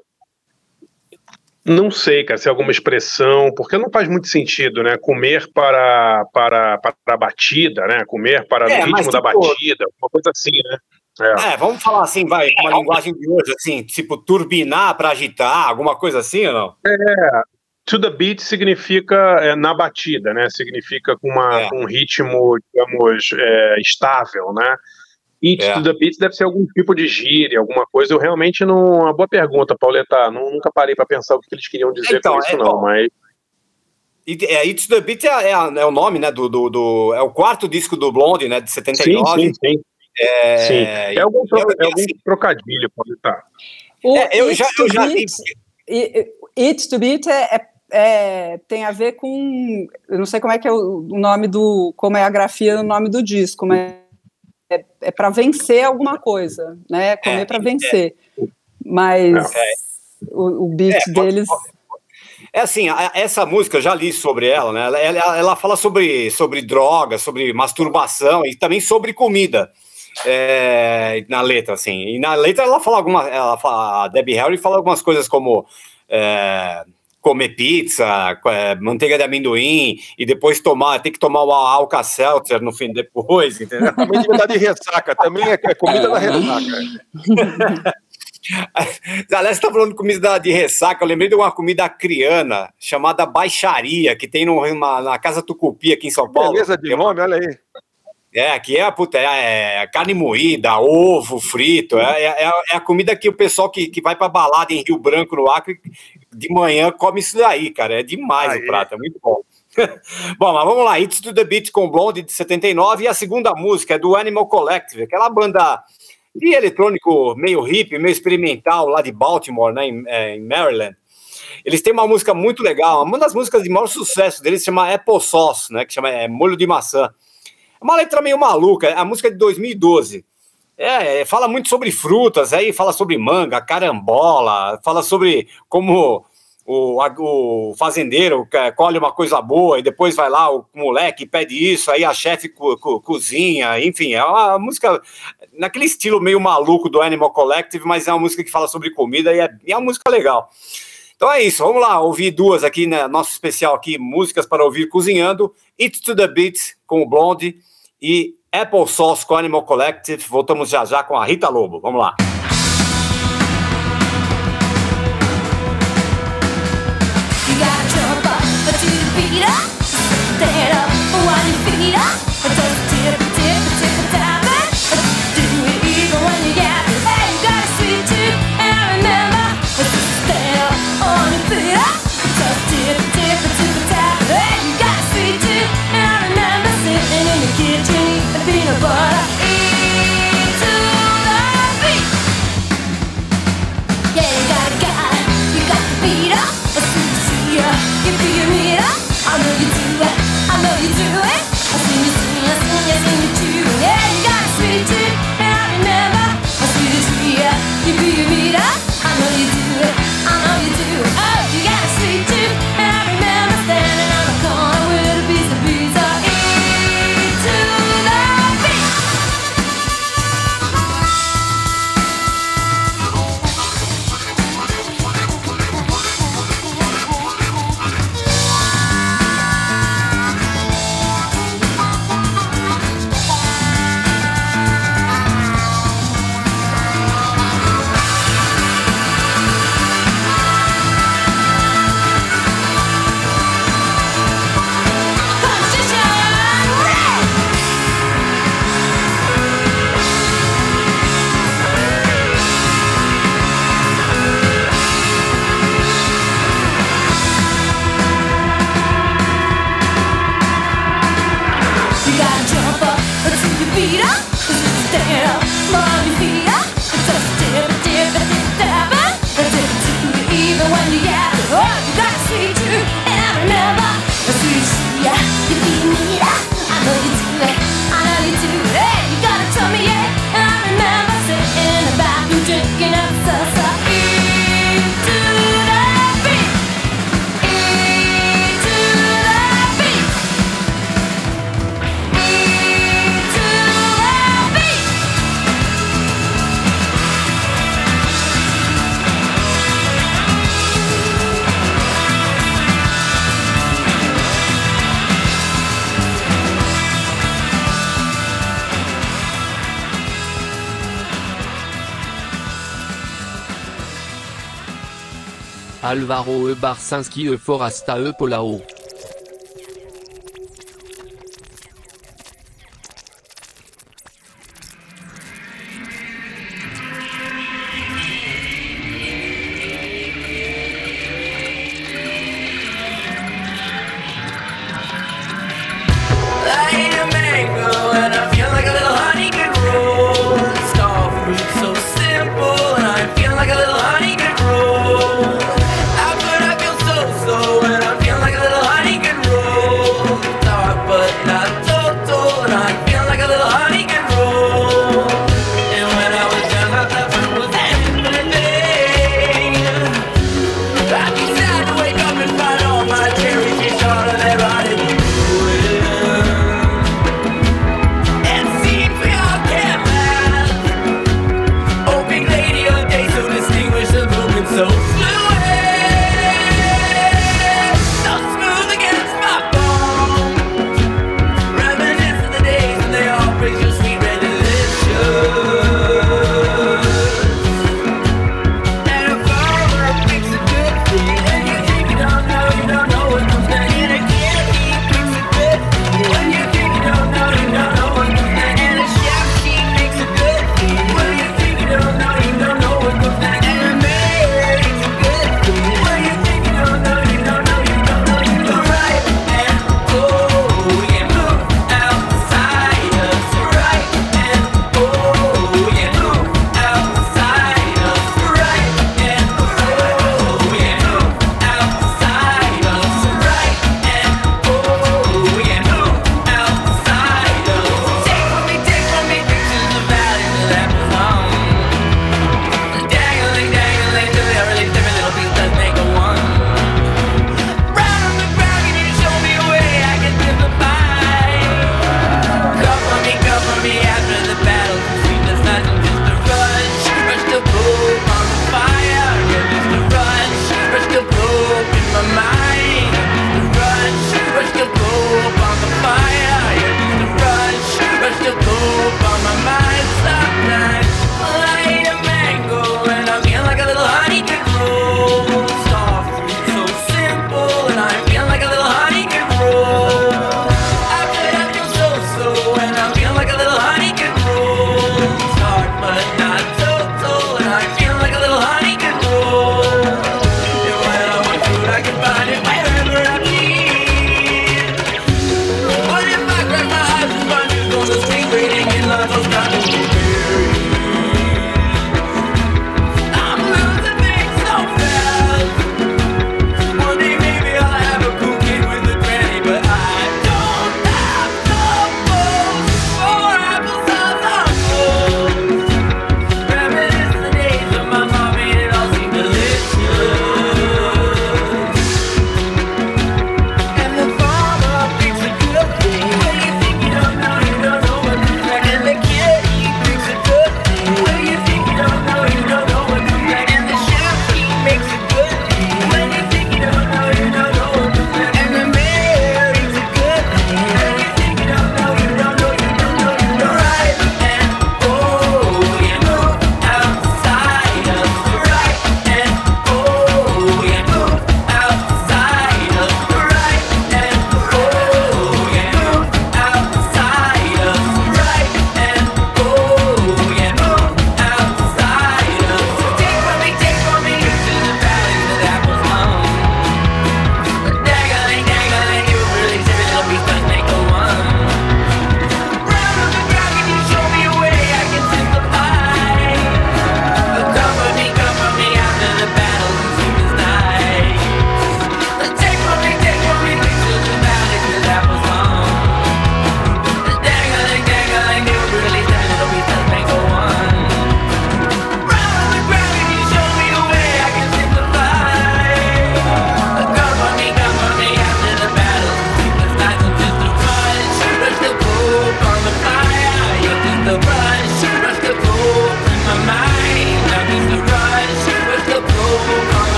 Não sei, cara, se é alguma expressão, porque não faz muito sentido, né? Comer para, para, para a batida, né? Comer para É, o ritmo da tipo, batida, uma coisa assim, né? É. É, vamos falar assim, vai, com uma linguagem de hoje, assim, tipo turbinar para agitar, alguma coisa assim ou não? É, to the beat significa é, na batida, né? Significa com, uma, É. um ritmo, digamos, é, estável, né? É. to the beat deve ser algum tipo de gíria, alguma coisa. Eu realmente não. Uma boa pergunta, Pauleta. Não, nunca parei para pensar o que eles queriam dizer Então, com isso, é, não. bom, Mas E, é, It's the Beat é, é, é o nome, né, do, do, do- É o quarto disco do Blonde, né, de sim, 79. sim, sim. É, sim. É algum, tro- é algum trocadilho, Pauleta. O É, eu já- to eu já Beat, e- e- Eat to Beat é, é- é- tem a ver com, eu não sei como é que é o nome do, como é a grafia do nome do disco, mas é, é para vencer alguma coisa, né? Comer para vencer. Mas É. o, o beat É, deles É assim, essa música, eu já li sobre ela, né? Ela, ela, ela fala sobre, sobre droga, sobre masturbação e também sobre comida. é, na letra, assim. E na letra ela fala alguma. Ela fala, a Debbie Harry fala algumas coisas como é, comer pizza, é, manteiga de amendoim, e depois tomar, tem que tomar o Alka-Seltzer no fim depois, entendeu? Também devia estar de ressaca, também é, é comida da ressaca. Aliás, você tá falando de comida de ressaca, eu lembrei de uma comida acriana chamada baixaria, que tem numa, na Casa Tucupi aqui em São Paulo. Beleza de nome, olha aí. É, aqui é, puta, é, é carne moída, ovo frito, é, é, é a comida que o pessoal que, que vai pra balada em Rio Branco, no Acre, de manhã come isso daí, cara, é demais o prato, é muito bom. bom, mas vamos lá, It's to the Beat com Blonde de 79, e a segunda música é do Animal Collective, aquela banda de eletrônico meio hip, meio experimental lá de Baltimore, né, em, é, em Maryland. Eles têm uma música muito legal, uma das músicas de maior sucesso deles se chama Apple Sauce, né, que chama é, molho de maçã. É uma letra meio maluca, a música é de 2012. É, é, fala muito sobre frutas, aí fala sobre manga, carambola, fala sobre como o, o fazendeiro é, colhe uma coisa boa e depois vai lá, o moleque pede isso, aí a chefe co- co- cozinha, enfim, é uma música naquele estilo meio maluco do Animal Collective, mas é uma música que fala sobre comida e é, é uma música legal. Então é isso, vamos lá, ouvir duas aqui, né, nosso especial aqui, músicas para ouvir cozinhando, It's to the Beat com o Blonde e Apple Sauce com Animal Collective, voltamos já já com a Rita Lobo, vamos lá. Alvaro E. Barsinski E. Forasta E. Polao.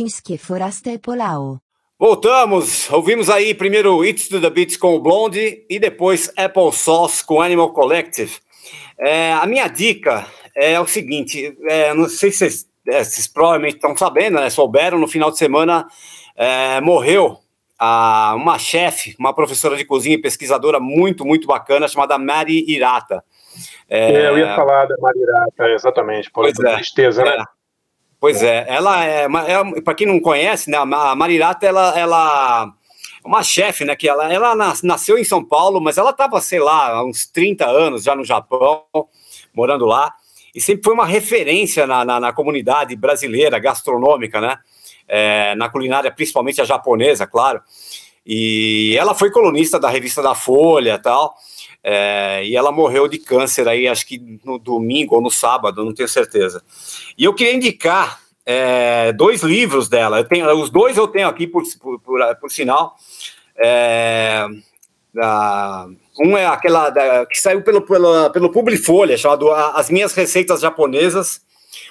Álvaro e Barcinski Forasta e Polau. Voltamos, ouvimos aí primeiro It's to the Beats com o Blonde e depois Apple Sauce com Animal Collective. É, a minha dica é o seguinte, é, não sei se vocês, é, vocês provavelmente estão sabendo, né, souberam, no final de semana é, morreu a, uma chefe, uma professora de cozinha e pesquisadora muito, muito bacana, chamada Mari Irata. É, eu ia falar da Marirata, exatamente, por Pois é. tristeza, né? Pois é, ela é, é para quem não conhece, né, a Marirata, ela, ela é uma chefe, né, que ela, ela nas- nasceu em São Paulo, mas ela estava, sei lá, há uns 30 anos já no Japão, morando lá, e sempre foi uma referência na, na, na comunidade brasileira, gastronômica, né, é, na culinária, principalmente a japonesa, claro, e ela foi colunista da revista da Folha tal, é, e ela morreu de câncer aí, acho que no domingo ou no sábado, não tenho certeza. E eu queria indicar é, dois livros dela. Eu tenho, os dois eu tenho aqui, por, por, por, por sinal. É, da- um é aquela da- que saiu pelo, pelo, pelo Publifolha, chamado A- As Minhas Receitas Japonesas,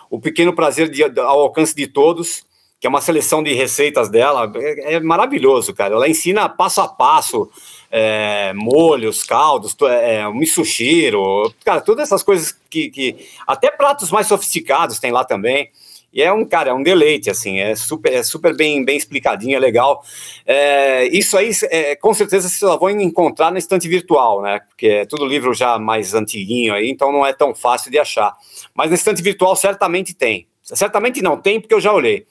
O Pequeno Prazer de, ao Alcance de Todos, que é uma seleção de receitas dela. É, é maravilhoso, cara. Ela ensina passo a passo é, molhos, caldos, é, o misushiro, cara, todas essas coisas que, que até pratos mais sofisticados tem lá também. E é um cara, é um deleite, assim, é super, é super bem, bem explicadinho, é legal. É, isso aí, é, com certeza, vocês vão encontrar na estante virtual, né? Porque é tudo livro já mais antiguinho aí, então não é tão fácil de achar. Mas na estante virtual certamente tem. Certamente não tem, porque eu já olhei.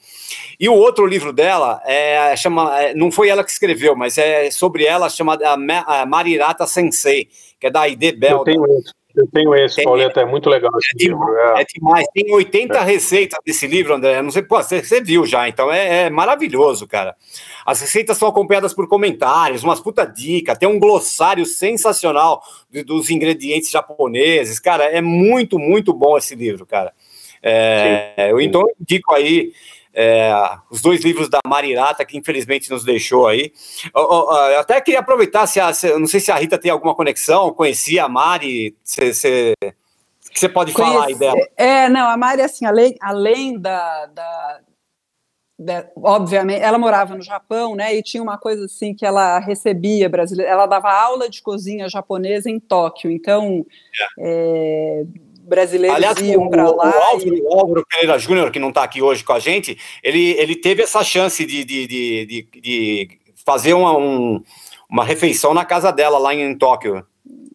E o outro livro dela é, chama, é, não foi ela que escreveu, mas é sobre ela, chamada Marirata Sensei, que é da ID Bell. Eu tenho esse, eu tenho esse, Tem- Pauleta, é muito legal esse livro. É demais. Tem 80 receitas desse livro, André. Não sei, pô, você, você viu já, então é, é maravilhoso, cara. As receitas são acompanhadas por comentários, umas puta dica, tem um glossário sensacional de- dos ingredientes japoneses. Cara, é muito, muito bom esse livro, cara. É, eu então indico aí é, os dois livros da Marirata, que infelizmente nos deixou aí. Ó, ó, eu até queria aproveitar, se a, se- eu não sei se a Rita tem alguma conexão, conhecia a Mari, você, você, o que você pode falar aí dela? É, não, a Mari, assim, além, além da, da, da- Obviamente, ela morava no Japão, né? E tinha uma coisa assim que ela recebia brasileira. Ela dava aula de cozinha japonesa em Tóquio. Então, é, brasileiros Aliás, iam o, para o lá. Álvaro, o Álvaro Pereira Júnior, que não está aqui hoje com a gente, ele, ele teve essa chance de, de, de, de- fazer uma, um- uma refeição na casa dela, lá em Tóquio.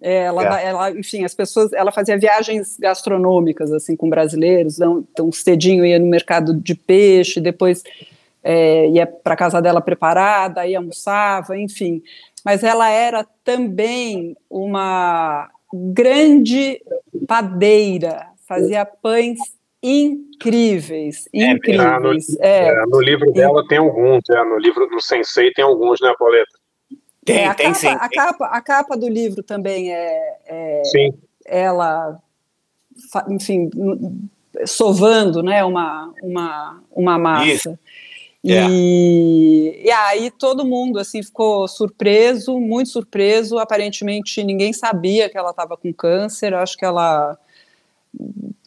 É, ela, É. ela, enfim, as pessoas, ela fazia viagens gastronômicas assim com brasileiros, então, então cedinho ia no mercado de peixe, depois é, ia para casa dela preparada, aí almoçava, enfim. Mas ela era também uma grande padeira, fazia pães incríveis, Ah, no, incríveis. É, é, no livro dela tem alguns, é, no livro do Sensei tem alguns, né, Pauleta? É, a, capa, a, capa, a capa do livro também é, é Sim. ela, enfim, sovando, né, uma, uma, uma massa. Isso. E, e aí todo mundo assim ficou surpreso, muito surpreso. Aparentemente ninguém sabia que ela estava com câncer. Acho que ela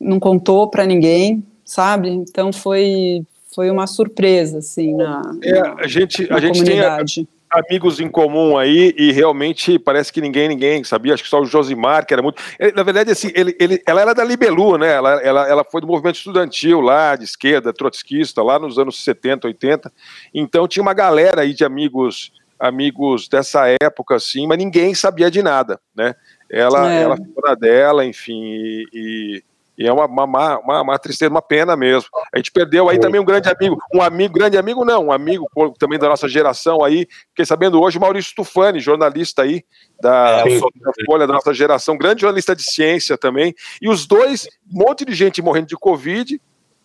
não contou para ninguém, sabe? Então foi foi uma surpresa assim na, É, a gente, na a gente tem comunidade. Amigos em comum aí e realmente parece que ninguém, ninguém sabia. Acho que só o Josimar, que era muito. ele, na verdade, assim, ele, ele, ela era da Libelu, né? Ela, ela, ela foi do movimento estudantil lá, de esquerda, trotskista, lá nos anos 70, 80. Então tinha uma galera aí de amigos amigos dessa época, assim, mas ninguém sabia de nada, né? Ela, É. ela ficou na dela, enfim, e, e- e é uma, uma, uma, uma tristeza, uma pena mesmo. A gente perdeu aí também um grande amigo, um amigo, grande amigo não, um amigo também da nossa geração aí, fiquei sabendo hoje, Maurício Tufani, jornalista aí, da, É, da Folha da nossa geração, grande jornalista de ciência também, e os dois, um monte de gente morrendo de Covid,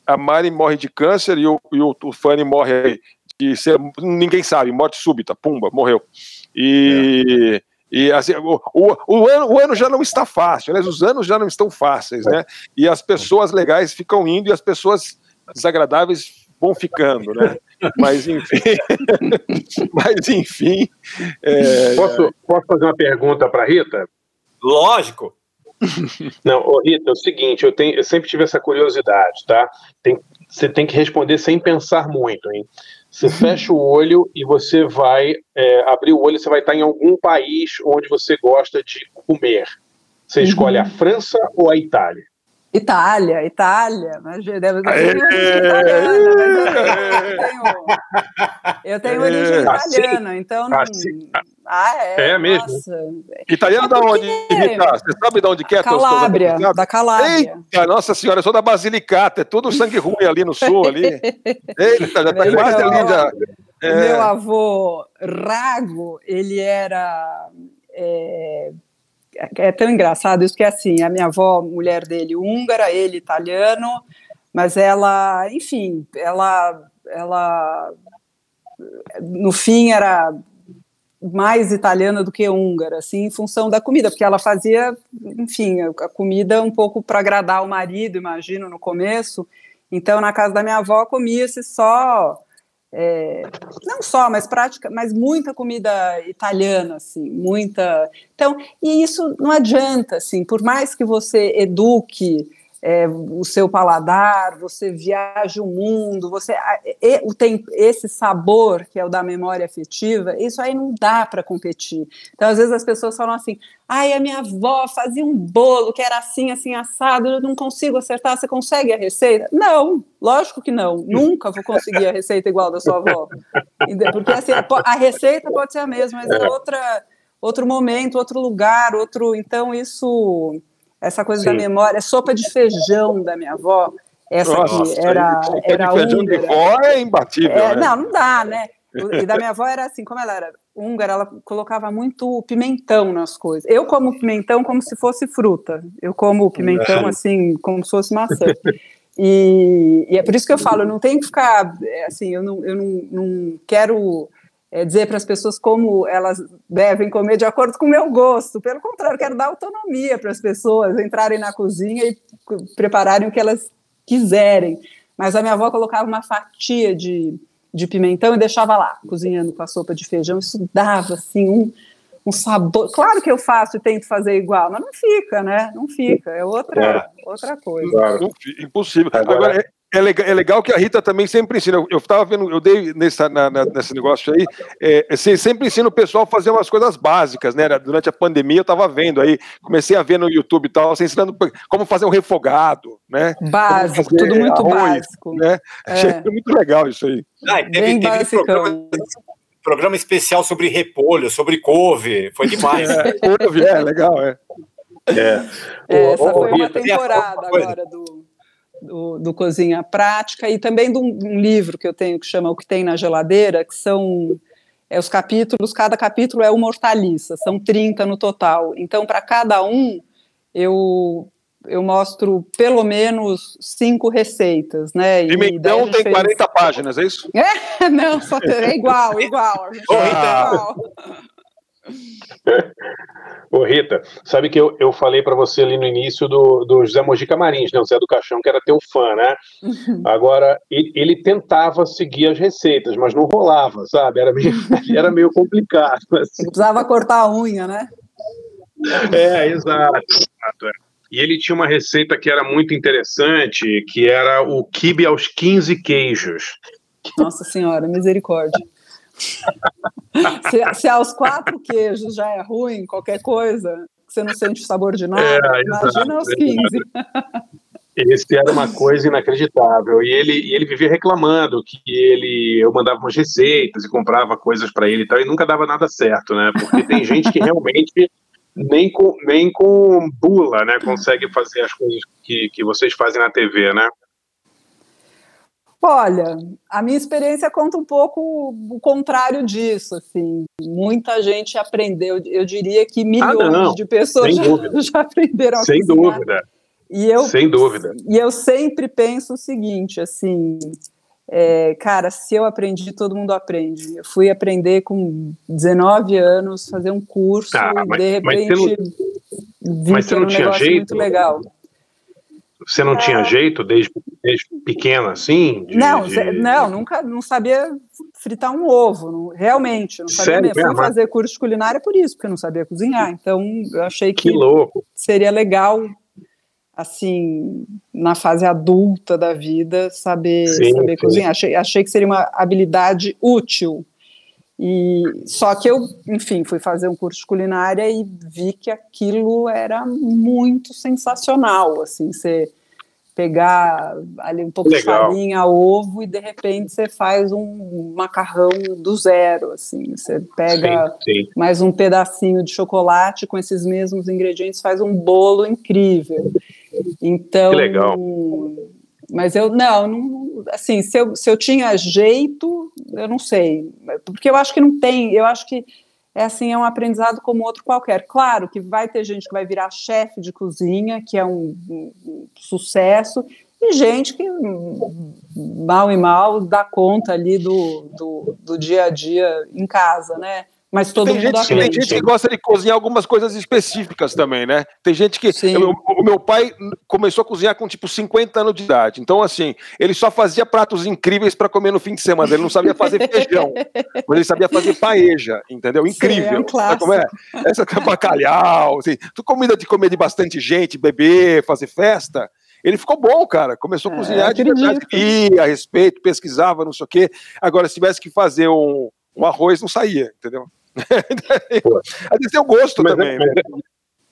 a Mari morre de câncer e o, e o Tufani morre de ser, ninguém sabe, morte súbita, pumba, morreu. E, e assim, o, o, o ano, o ano já não está fácil, né? os anos já não estão fáceis, né? E as pessoas legais ficam indo e as pessoas desagradáveis vão ficando, né? Mas enfim, mas enfim. é, Posso, posso fazer uma pergunta para Rita? Lógico. Não, ô Rita, é o seguinte, eu, tenho, eu sempre tive essa curiosidade, tá? Tem- você tem que responder sem pensar muito, hein? Você fecha o olho e você vai é, abrir o olho, você vai estar em algum país onde você gosta de comer. Você escolhe a França ou a Itália? Itália, Itália, mas deve italiana, mas eu tenho, origem É. italiana, então não. Ah, é? É mesmo? Nossa. Italiano da onde, Rita? Você sabe de onde que é? Calábria, da Calábria. Eita, nossa senhora, eu sou da Basilicata, é tudo sangue ruim ali no sul, ali. Eita, já tá Meu quase ali, já. avô- É. Meu avô Rago, ele era. É, tão engraçado isso que é assim, a minha avó, mulher dele, húngara, ele italiano, mas ela, enfim, ela, ela no fim era mais italiana do que húngara, assim, em função da comida, porque ela fazia, enfim, a comida um pouco para agradar o marido, imagino, no começo. Então, na casa da minha avó comia-se só é, não só, mas prática, mas muita comida italiana, assim, muita. Então, e isso não adianta, assim, por mais que você eduque é, o seu paladar, você viaje o mundo, você e- o tem esse sabor que é o da memória afetiva, isso aí não dá para competir. Então, às vezes as pessoas falam assim: "Ai, a minha avó fazia um bolo que era assim, assim assado, eu não consigo acertar, você consegue a receita?" Não, lógico que não. Nunca vou conseguir a receita igual da sua avó. Porque assim, a receita pode ser a mesma, mas é outra outro momento, outro lugar, outro, então isso essa coisa da Sim. memória, sopa de feijão da minha avó, essa Nossa, que era sopa de era feijão de húngara. vó é imbatível, É, né? Não, não dá, né? E da minha avó era assim, como ela era húngara, ela colocava muito pimentão nas coisas. Eu como pimentão como se fosse fruta. Eu como pimentão assim, como se fosse maçã. E, e é por isso que eu falo, não tenho que ficar é, assim, eu não, eu não, não quero é, dizer para as pessoas como elas devem comer de acordo com o meu gosto. Pelo contrário, eu quero dar autonomia para as pessoas entrarem na cozinha e prepararem o que elas quiserem. Mas a minha avó colocava uma fatia de, de pimentão e deixava lá, cozinhando com a sopa de feijão. Isso dava assim um, um sabor. Claro que eu faço e tento fazer igual, mas não fica, né? Não fica. É outra, outra coisa. Não, Impossível. Agora, é, é legal, é legal que a Rita também sempre ensina. Eu, eu tava vendo, eu dei nessa, na- na- nesse negócio aí, é, você sempre ensina o pessoal a fazer umas coisas básicas, né? Durante a pandemia eu tava vendo aí, comecei a ver no YouTube e tal, você ensinando como fazer um refogado, né? Básico, tudo muito arroz, básico. Né? É. Achei muito legal isso aí. Ah, teve, Bem teve um programa, programa especial sobre repolho, sobre couve. Foi demais. É, couve, é, legal, é. É. É, essa foi uma temporada agora do, do, do Cozinha Prática e também de um, um livro que eu tenho que chama O que tem na geladeira, que são é, os capítulos, cada capítulo é uma hortaliça, são 30 no total. Então, para cada um, eu, eu mostro pelo menos cinco receitas, né? Pimentão tem fez- 40 páginas, é isso? É, não, só tem- é igual, igual. A gente faz Rita. igual. Ô Rita, sabe que eu, eu falei para você ali no início do, do José Mojica Marins, né? O Zé do Caixão, que era teu fã, né? Agora, ele, ele tentava seguir as receitas, mas não rolava, sabe? Era meio, era meio complicado. assim. Precisava cortar a unha, né? É, exato. é. E ele tinha uma receita que era muito interessante, que era o quibe aos 15 queijos. Nossa Senhora, misericórdia. se, se aos quatro queijos já é ruim, qualquer coisa, que você não sente o sabor de nada, É, imagina exato, aos 15. Esse era uma coisa inacreditável. E ele, e ele vivia reclamando que ele eu mandava umas receitas e comprava coisas para ele e tal, e nunca dava nada certo, né? Porque tem gente que realmente nem com, nem com bula, né, consegue fazer as coisas que, que vocês fazem na TV, né? Olha, a minha experiência conta um pouco o contrário disso, assim. Muita gente aprendeu, eu diria que milhões Ah, não, de pessoas já, já aprenderam a Sem cozinhar. dúvida. E eu, Sem dúvida. E eu sempre penso o seguinte, assim, é, cara, se eu aprendi, todo mundo aprende. Eu fui aprender com 19 anos, fazer um curso Ah, mas- de mas você repente vi mas você não um tinha negócio jeito? muito legal. Você não tinha jeito desde, desde pequena, assim? de- não, de- não, nunca, não sabia fritar um ovo, não- realmente, eu não sabia Sério mesmo. Fui é? fazer curso de culinária por isso, porque eu não sabia cozinhar. Então, eu achei que, Que louco. seria legal, assim, na fase adulta da vida, saber, Sim, saber sim. cozinhar. Achei, achei que seria uma habilidade útil. E só que eu, enfim, fui fazer um curso de culinária e vi que aquilo era muito sensacional, assim, você pegar ali um pouco Legal. de farinha, ovo e de repente você faz um macarrão do zero, assim, você pega Sim, sim. mais um pedacinho de chocolate com esses mesmos ingredientes, faz um bolo incrível. Então, Que legal. Mas eu não, não assim, se eu, se eu tinha jeito, eu não sei, porque eu acho que não tem, eu acho que é assim, é um aprendizado como outro qualquer. Claro que vai ter gente que vai virar chefe de cozinha, que é um, um- sucesso, e gente que hum, mal e mal dá conta ali do, do, do dia a dia em casa, né? Mas todo tem, mundo gente, tem gente que gosta de cozinhar algumas coisas específicas também, né? Tem gente que. eu- o meu pai começou a cozinhar com tipo 50 anos de idade. Então, assim, ele só fazia pratos incríveis para comer no fim de semana. Ele não sabia fazer feijão, mas ele sabia fazer paeja, entendeu? Incrível. é um Sabe como é? Essa é bacalhau, assim, tu comida de comer de bastante gente, beber, fazer festa. Ele ficou bom, cara. Começou a cozinhar de verdade, lia a respeito, pesquisava, não sei o quê. Agora, se tivesse que fazer um, um arroz, não saía, entendeu? Às vezes tem o gosto Mas é- também, mas né?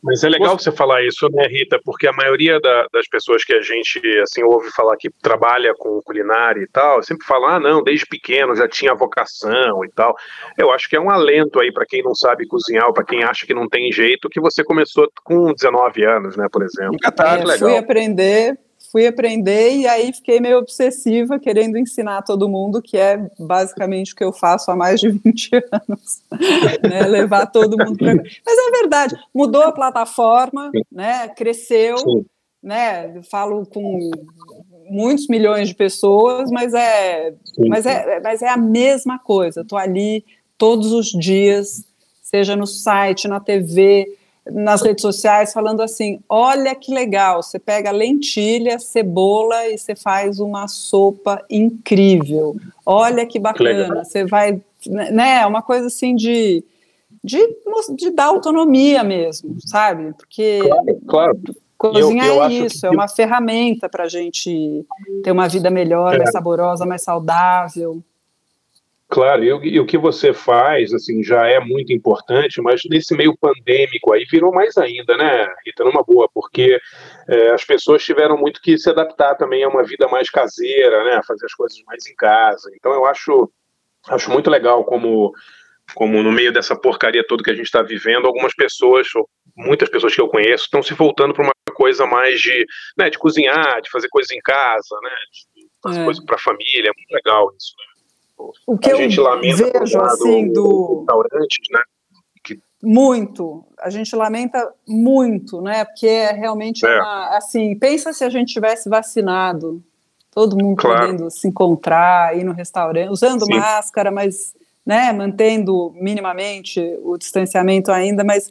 Mas é legal você falar isso, né, Rita? Porque a maioria da- das pessoas que a gente assim ouve falar que trabalha com culinária e tal, sempre fala, ah, não, desde pequeno já tinha vocação e tal. Eu acho que é um alento aí para quem não sabe cozinhar ou para quem acha que não tem jeito, que você começou com 19 anos, né, por exemplo. É, fui aprender, fui aprender e aí fiquei meio obsessiva querendo ensinar todo mundo, que é basicamente o que eu faço há mais de 20 anos, né, levar todo mundo para Mas é verdade, mudou a plataforma, né, cresceu, Sim. né, falo com muitos milhões de pessoas, mas é, Sim. mas é, mas é a mesma coisa. Estou ali todos os dias, seja no site, na TV, nas redes sociais, falando assim: olha que legal, você pega lentilha, cebola e você faz uma sopa incrível. Olha que bacana, você vai, né? Uma coisa assim de, de, de dar autonomia mesmo, sabe? Porque Claro. Cozinhar Eu- eu é isso, que- é uma ferramenta para a gente ter uma vida melhor, É. mais saborosa, mais saudável. Claro, e, o- e o que você faz, assim, já é muito importante, mas nesse meio pandêmico aí virou mais ainda, né, Rita, numa boa, porque é, as pessoas tiveram muito que se adaptar também a uma vida mais caseira, né, a fazer as coisas mais em casa. Então eu acho, acho muito legal como, como no meio dessa porcaria toda que a gente está vivendo, algumas pessoas, ou muitas pessoas que eu conheço, estão se voltando para uma coisa mais de, né, de cozinhar, de fazer coisas em casa, né, de fazer É. coisas para a família, é muito legal isso, né? O que a eu gente lamenta por vejo assim do restaurantes, né? muito, a gente lamenta muito, né? Porque é realmente É. uma, assim, pensa se a gente tivesse vacinado, todo mundo Claro. podendo se encontrar, ir no restaurante, usando Sim. máscara, mas, né, mantendo minimamente o distanciamento ainda, mas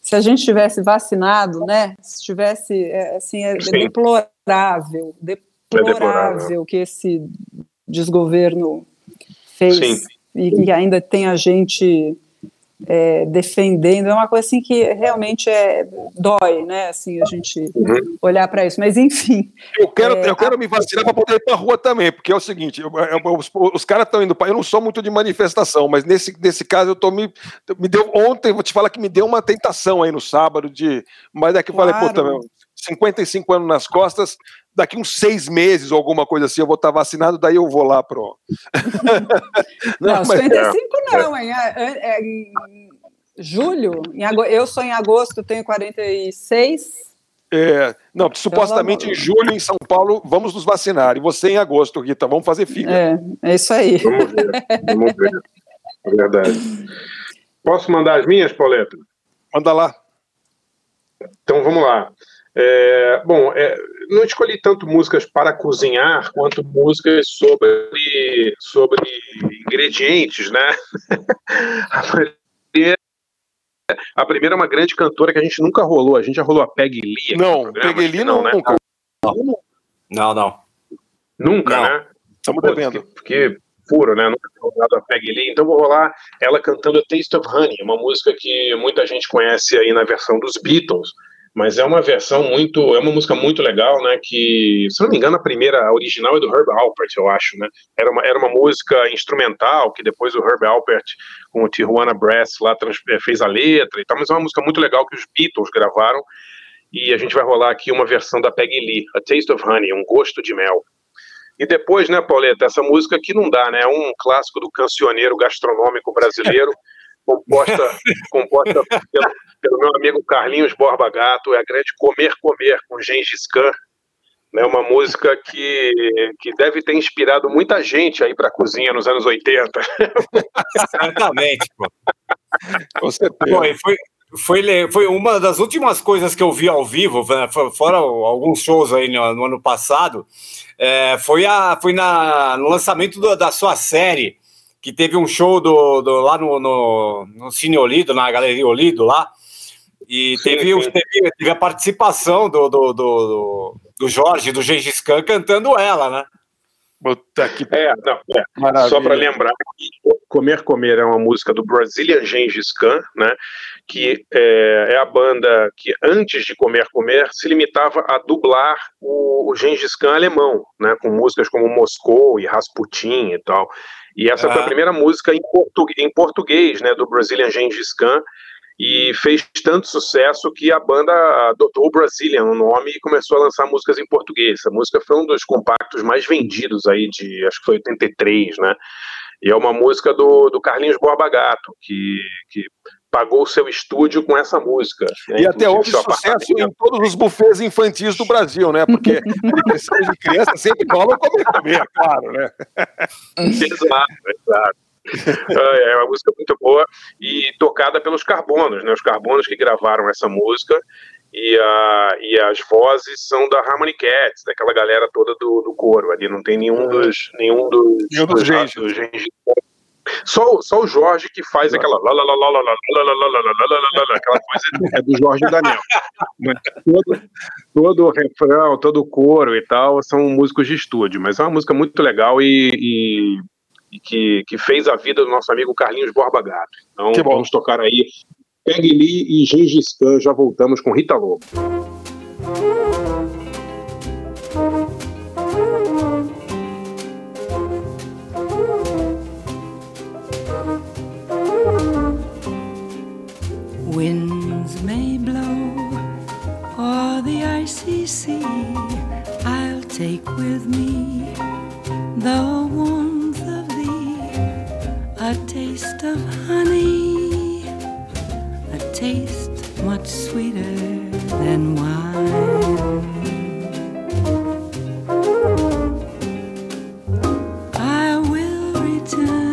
se a gente tivesse vacinado, né, se tivesse, é, assim, é Sim. deplorável, deplorável deplorável. que esse desgoverno fez Sim. e que ainda tem a gente é, defendendo, é uma coisa assim que realmente é, dói, né, assim, a gente Uhum. olhar para isso, mas enfim. Eu quero, É, eu quero me vacinar para poder ir para rua também, porque é o seguinte: eu- eu- os, os caras estão indo para. Eu não sou muito de manifestação, mas nesse, nesse caso eu tô me. Me deu ontem, vou te falar que me deu uma tentação aí no sábado de. Mas é que eu falei, pô, Claro. também, 55 anos nas costas, daqui uns seis meses ou alguma coisa assim, eu vou estar vacinado, daí eu vou lá pro. Não, mas- 55 não, hein? É, é- é em julho, em eu sou em agosto, tenho 46. É, não, supostamente em julho em São Paulo vamos nos vacinar. E você em agosto, Rita, vamos fazer fila. É, é isso aí. Vamos ver, vamos ver. É verdade. Posso mandar as minhas, Pauleta? Manda lá. Então vamos lá. É, bom, é, não escolhi tanto músicas para cozinhar quanto músicas sobre, sobre ingredientes, né? A primeira, a primeira é uma grande cantora que a gente nunca rolou. A gente já rolou a Peg Lee. Não, Peg Lee não, né? nunca. Não, não. Nunca, Não. né? Estamos devendo. Porque furo, né? Nunca tinha rolado a Peggy Lee, então vou rolar ela cantando A Taste of Honey, uma música que muita gente conhece aí na versão dos Beatles, mas é uma versão muito, é uma música muito legal, né? Que, se não me engano, a primeira, a original é do Herb Alpert, eu acho, né? Era uma, era uma música instrumental que depois o Herb Alpert com o Tijuana Brass lá trans- eh, fez a letra e tal, mas é uma música muito legal que os Beatles gravaram e a gente vai rolar aqui uma versão da Peggy Lee, A Taste of Honey, um gosto de mel. E depois, né, Pauleta, essa música aqui não dá, né? É um clássico do cancioneiro gastronômico brasileiro, composta, composta pelo, pelo meu amigo Carlinhos Borba Gato, é a grande Comer Comer, com Gengis Khan. Né, uma música que, que deve ter inspirado muita gente aí para a cozinha nos anos 80. Certamente, pô. Com certeza. Pô, e foi, foi, foi uma das últimas coisas que eu vi ao vivo, né, fo- fora alguns shows aí no, no ano passado, é, foi, a, foi na, no lançamento do- da sua série, que teve um show do, do- lá no, no, no Cine Olido, na Galeria Olido lá, e teve, o- teve, teve a participação do, do, do, do, do Jorge, do Gengis Khan, cantando ela, né? Puta que É, não, é. Só para lembrar que Comer Comer é uma música do Brazilian Gengis Khan, né? Que é, é a banda que antes de Comer Comer se limitava a dublar o, o Gengis Khan alemão, né? Com músicas como Moscou e Rasputin e tal. E essa foi a Ah. primeira música em, portu- em português, né? Do Brazilian Gengis Khan e fez tanto sucesso que a banda adotou o Brazilian no nome e começou a lançar músicas em português. Essa música foi um dos compactos mais vendidos aí de, acho que foi 83, né? E é uma música do, do Carlinhos Borba Gato, que, que pagou o seu estúdio com essa música. né? E até hoje sucesso em todos os bufês infantis do Brasil, né? Porque aniversário de criança sempre rola comer comer, claro, né? Exato, exato. É uma música muito boa e tocada pelos Carbonos, né? Os Carbonos que gravaram essa música e, a, e as vozes são da Harmony Cats, daquela galera toda do, do coro ali. Não tem nenhum dos nenhum dos, Nenhum dos dos Gengis. Só, só o Jorge que faz aquela aquela coisa é do Jorge Daniel. Todo, todo o refrão, todo o coro e tal são músicos de estúdio, mas é uma música muito legal e, e, e que, que fez a vida do nosso amigo Carlinhos Borba Gato. Então que vamos tocar aí Peg Lee e Gengis Khan. Já voltamos com Rita Lobo. Winds may blow o'er the icy sea. I'll take with me the warmth of thee, a taste of honey, a taste much sweeter than wine. I will return.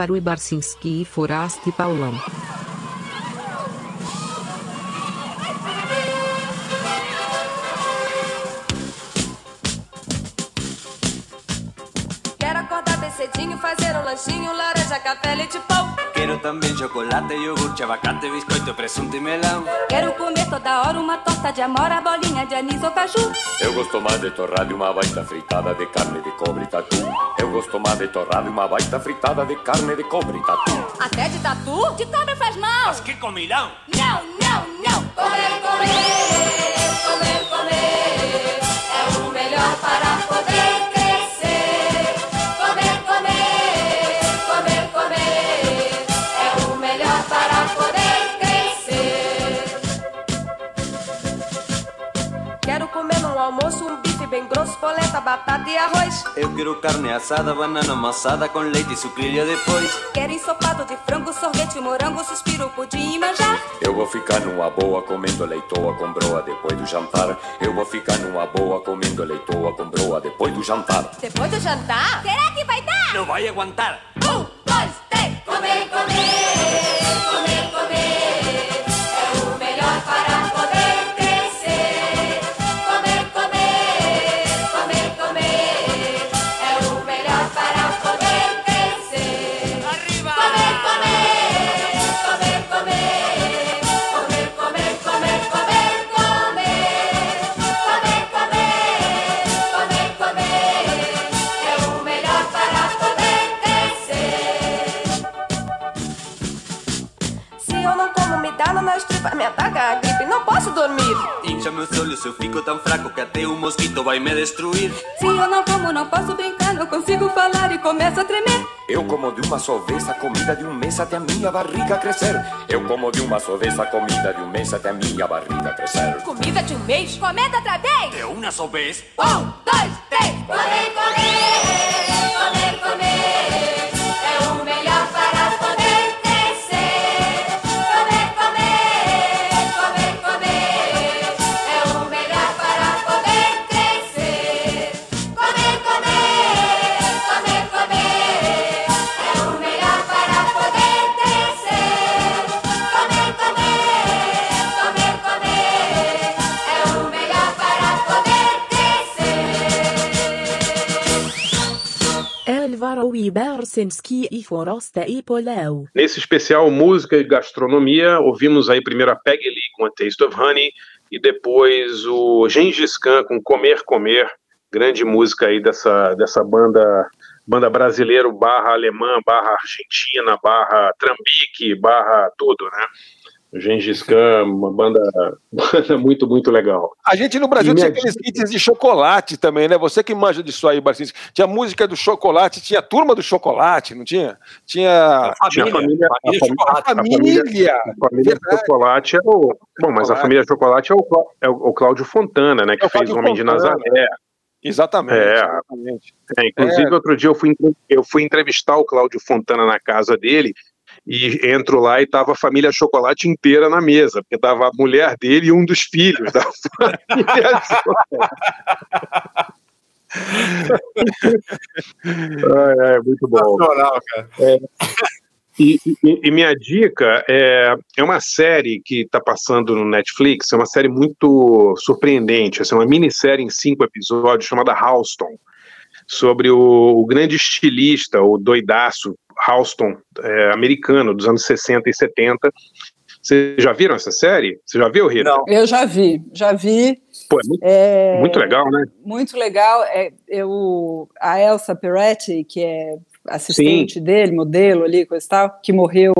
Álvaro Barcinski e Foraste Paulão. Quero acordar bem cedinho, fazer um lanchinho, laranja, café, leite pão. Quero também chocolate, iogurte, abacate, biscoito, presunto e melão. Quero comer toda hora uma torta de amora, bolinha de anis ou caju. Eu gosto mais de torrada e uma baita fritada de carne de cobre e tatu. Gosto mais de torrada e uma baita fritada de carne de cobre e tatu. Até de tatu? De cobre faz mal. Mas que comilão! Não, não, não. Comer, comer, comer. Polenta, batata e arroz. Eu quero carne assada, banana amassada com leite e sucrilha depois. Quero ensopado de frango, sorvete, morango, suspiro, pudim e manjar. Eu vou ficar numa boa comendo leitoa com broa depois do jantar. Eu vou ficar numa boa comendo leitoa com broa depois do jantar. Depois do jantar? Será que vai dar? Não vai aguentar! Um, dois, três. Comer, comer, comer, comer. Incha meus olhos, eu fico tão fraco que até o mosquito vai me destruir. Se eu não como, não posso brincar, não consigo falar e começo a tremer. Eu como de uma só vez a comida de um mês até a minha barriga crescer. Eu como de uma só vez a comida de um mês até a minha barriga crescer. Comida de um mês? Comenta outra vez. De uma só vez. Um, dois, três. Comer, comer, comer, comer. Ibersinski e Forasta e Polau. Nesse especial Música e Gastronomia, ouvimos aí primeiro a Peggy Lee com A Taste of Honey e depois o Gengis Khan com Comer Comer, grande música aí dessa, dessa banda banda brasileiro barra alemã, barra argentina, barra trambique, barra tudo, né? O Gengis Khan, uma banda, banda muito, muito legal. A gente no Brasil E tinha aqueles hits de chocolate também, né? Você que manja disso aí, Barcinski. Tinha música do chocolate, tinha a turma do chocolate, não tinha? Tinha. A família, a família, A a família, a família Chocolate é o. Bom, mas a família Chocolate é o, é o o Cláudio Fontana, né? Que É o fez Cláudio Homem de Fontana. Nazaré. Exatamente. É. exatamente. É, inclusive, É. outro dia eu fui, eu fui entrevistar o Cláudio Fontana na casa dele e entro lá e tava a família Chocolate inteira na mesa, porque tava a mulher dele e um dos filhos da família. Ai, ai, muito bom. É, e, e- e minha dica é, é uma série que está passando no Netflix, é uma série muito surpreendente, assim, uma minissérie em cinco episódios chamada Houston, sobre o, o grande estilista, o doidaço Houston, é, americano, dos anos 60 e 70. Vocês já viram essa série? Você já viu, Rita? Não. Eu já vi, já vi. Pô, é muito, É, muito legal, né? Muito legal. É, eu, a Elsa Peretti, que é assistente dele, modelo ali, coisa e tal, que morreu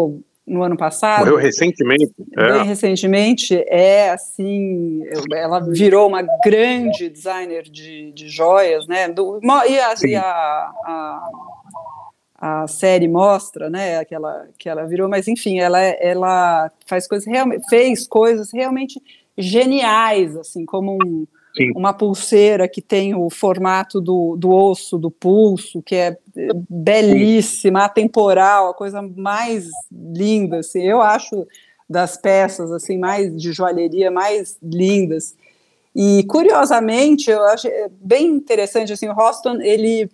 no ano passado. Morreu recentemente. Bem É. recentemente, é assim, ela virou uma grande designer de, de joias, né? Do, e a, e a, a, a série mostra, né? Que ela, que ela virou, mas enfim, ela, ela faz coisas realmente, fez coisas realmente geniais, assim, como um, uma pulseira que tem o formato do, do osso, do pulso, que é eh, belíssima, atemporal, a coisa mais linda, assim, eu acho das peças assim mais de joalheria mais lindas. E curiosamente, eu acho eh, bem interessante assim, o Houston, ele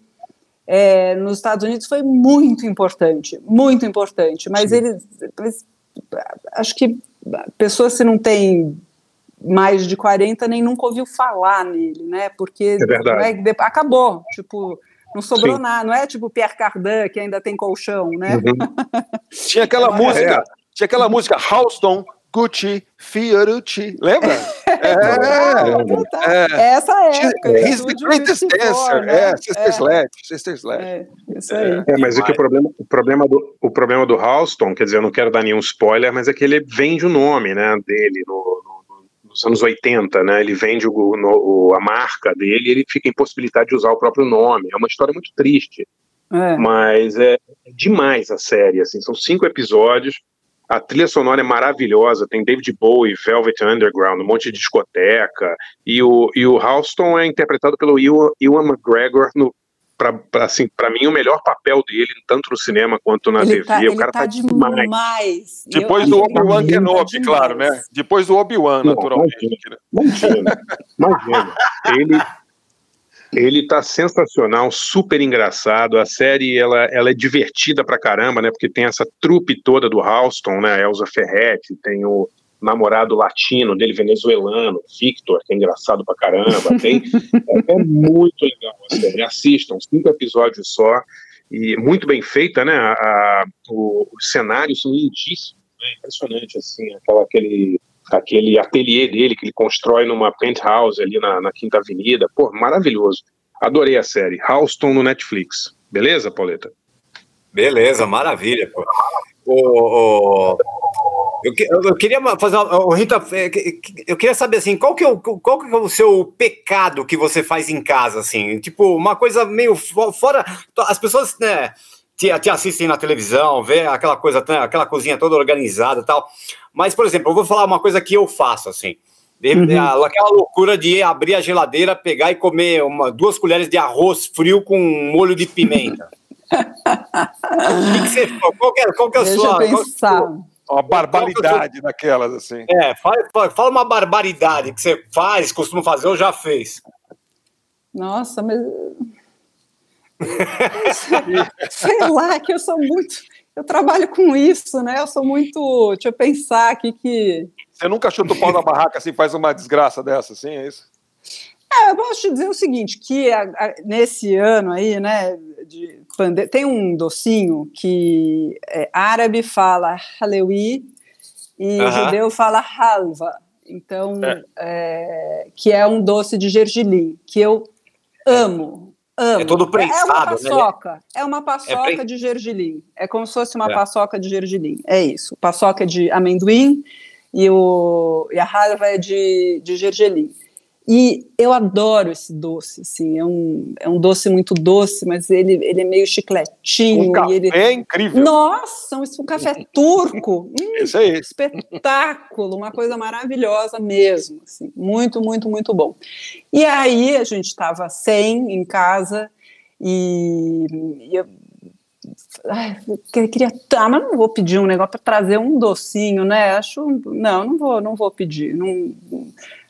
é, nos Estados Unidos foi muito importante, muito importante, mas ele acho que pessoas se não tem mais de 40 nem nunca ouviu falar nele, né? Porque É né, acabou, tipo, Não sobrou Sim. nada, não é tipo Pierre Cardin, que ainda tem colchão, né? Uhum. Tinha aquela É. música, tinha aquela música Houston, Gucci, Fiorucci, lembra? É, é. Essa época. He's the greatest 54, dancer. né? É, Sister É. Sledge, Sister Sledge. É, isso aí. É, mas é que o problema, o, problema do, o problema do Houston, quer dizer, eu não quero dar nenhum spoiler, mas é que ele vende o nome né, dele no- no- nos anos 80, né? Ele vende o, o- a marca dele e ele fica impossibilitado de usar o próprio nome. É uma história muito triste. É. Mas é demais a série, assim, são cinco episódios. A trilha sonora é maravilhosa, tem David Bowie, Velvet Underground, um monte de discoteca, e o, e o Houston é interpretado pelo Ewan, Ewan McGregor no pra, pra, assim, pra mim, o melhor papel dele, tanto no cinema quanto na Ele TV. tá, o ele cara tá tá demais. demais. Depois Eu do Obi-Wan tá Kenobi, demais. claro, né? Depois do Obi-Wan, Não, naturalmente. Imagina, imagina. Ele, ele tá sensacional, super engraçado. A série ela, ela é divertida pra caramba, né? Porque tem essa trupe toda do Houston, né? Elza Ferretti, tem o namorado latino dele, venezuelano, Victor, que é engraçado pra caramba. Tem, é, é muito série. Assistam, cinco episódios só. E muito bem feita, né? A, a- o- os cenários são lindíssimos, né? Impressionante, assim, aquela, aquele aquele ateliê dele que ele constrói numa penthouse ali na, na Quinta Avenida. Pô, maravilhoso. Adorei a série. Houston no Netflix. Beleza, Pauleta? Beleza, maravilha. Pô. Eu, que- eu queria fazer uma. Rita, é, eu queria saber assim, qual que, é o, qual que é o seu pecado que você faz em casa, assim? Tipo, uma coisa meio fo- fora. As pessoas, né? Te, te assistem na televisão, vê aquela coisa, né, aquela cozinha toda organizada e tal. Mas, por exemplo, eu vou falar uma coisa que eu faço, assim. Uhum. a- Aquela loucura de abrir a geladeira, pegar e comer uma, duas colheres de arroz frio com molho de pimenta. O que que você, qual, que é, qual que é a Deixa sua. eu qual é pensar. sua- Uma barbaridade daquelas, assim. É, fala, fala- fala uma barbaridade que você faz, costuma fazer ou já fez. Nossa, mas. Sei lá, que eu sou muito. Eu trabalho com isso, né? Eu sou muito. Deixa eu pensar aqui que. Você nunca chuta o pau na barraca assim, faz uma desgraça dessa, assim, é isso? É, eu posso te dizer o seguinte, que a- a- nesse ano aí, né, de tem um docinho que é, árabe fala halewi e Aham. judeu fala halva, então, é, que é um doce de gergelim, que eu amo, amo. É todo É uma prensado, né? paçoca, é uma paçoca pre- de gergelim, é como se fosse uma É. paçoca de gergelim, é isso, paçoca de amendoim e, o, e a halva é de, de gergelim. E eu adoro esse doce, assim, é um, é um doce muito doce, mas ele, ele é meio chicletinho. Um café e ele... é incrível. Nossa, um, um café turco, hum, Isso aí. espetáculo, uma coisa maravilhosa mesmo, assim, muito, muito, muito bom. E aí a gente estava sem em casa e, e eu ai, eu queria, tá, mas não vou pedir um negócio para trazer um docinho, né? Acho, não, não vou, não vou pedir. Não,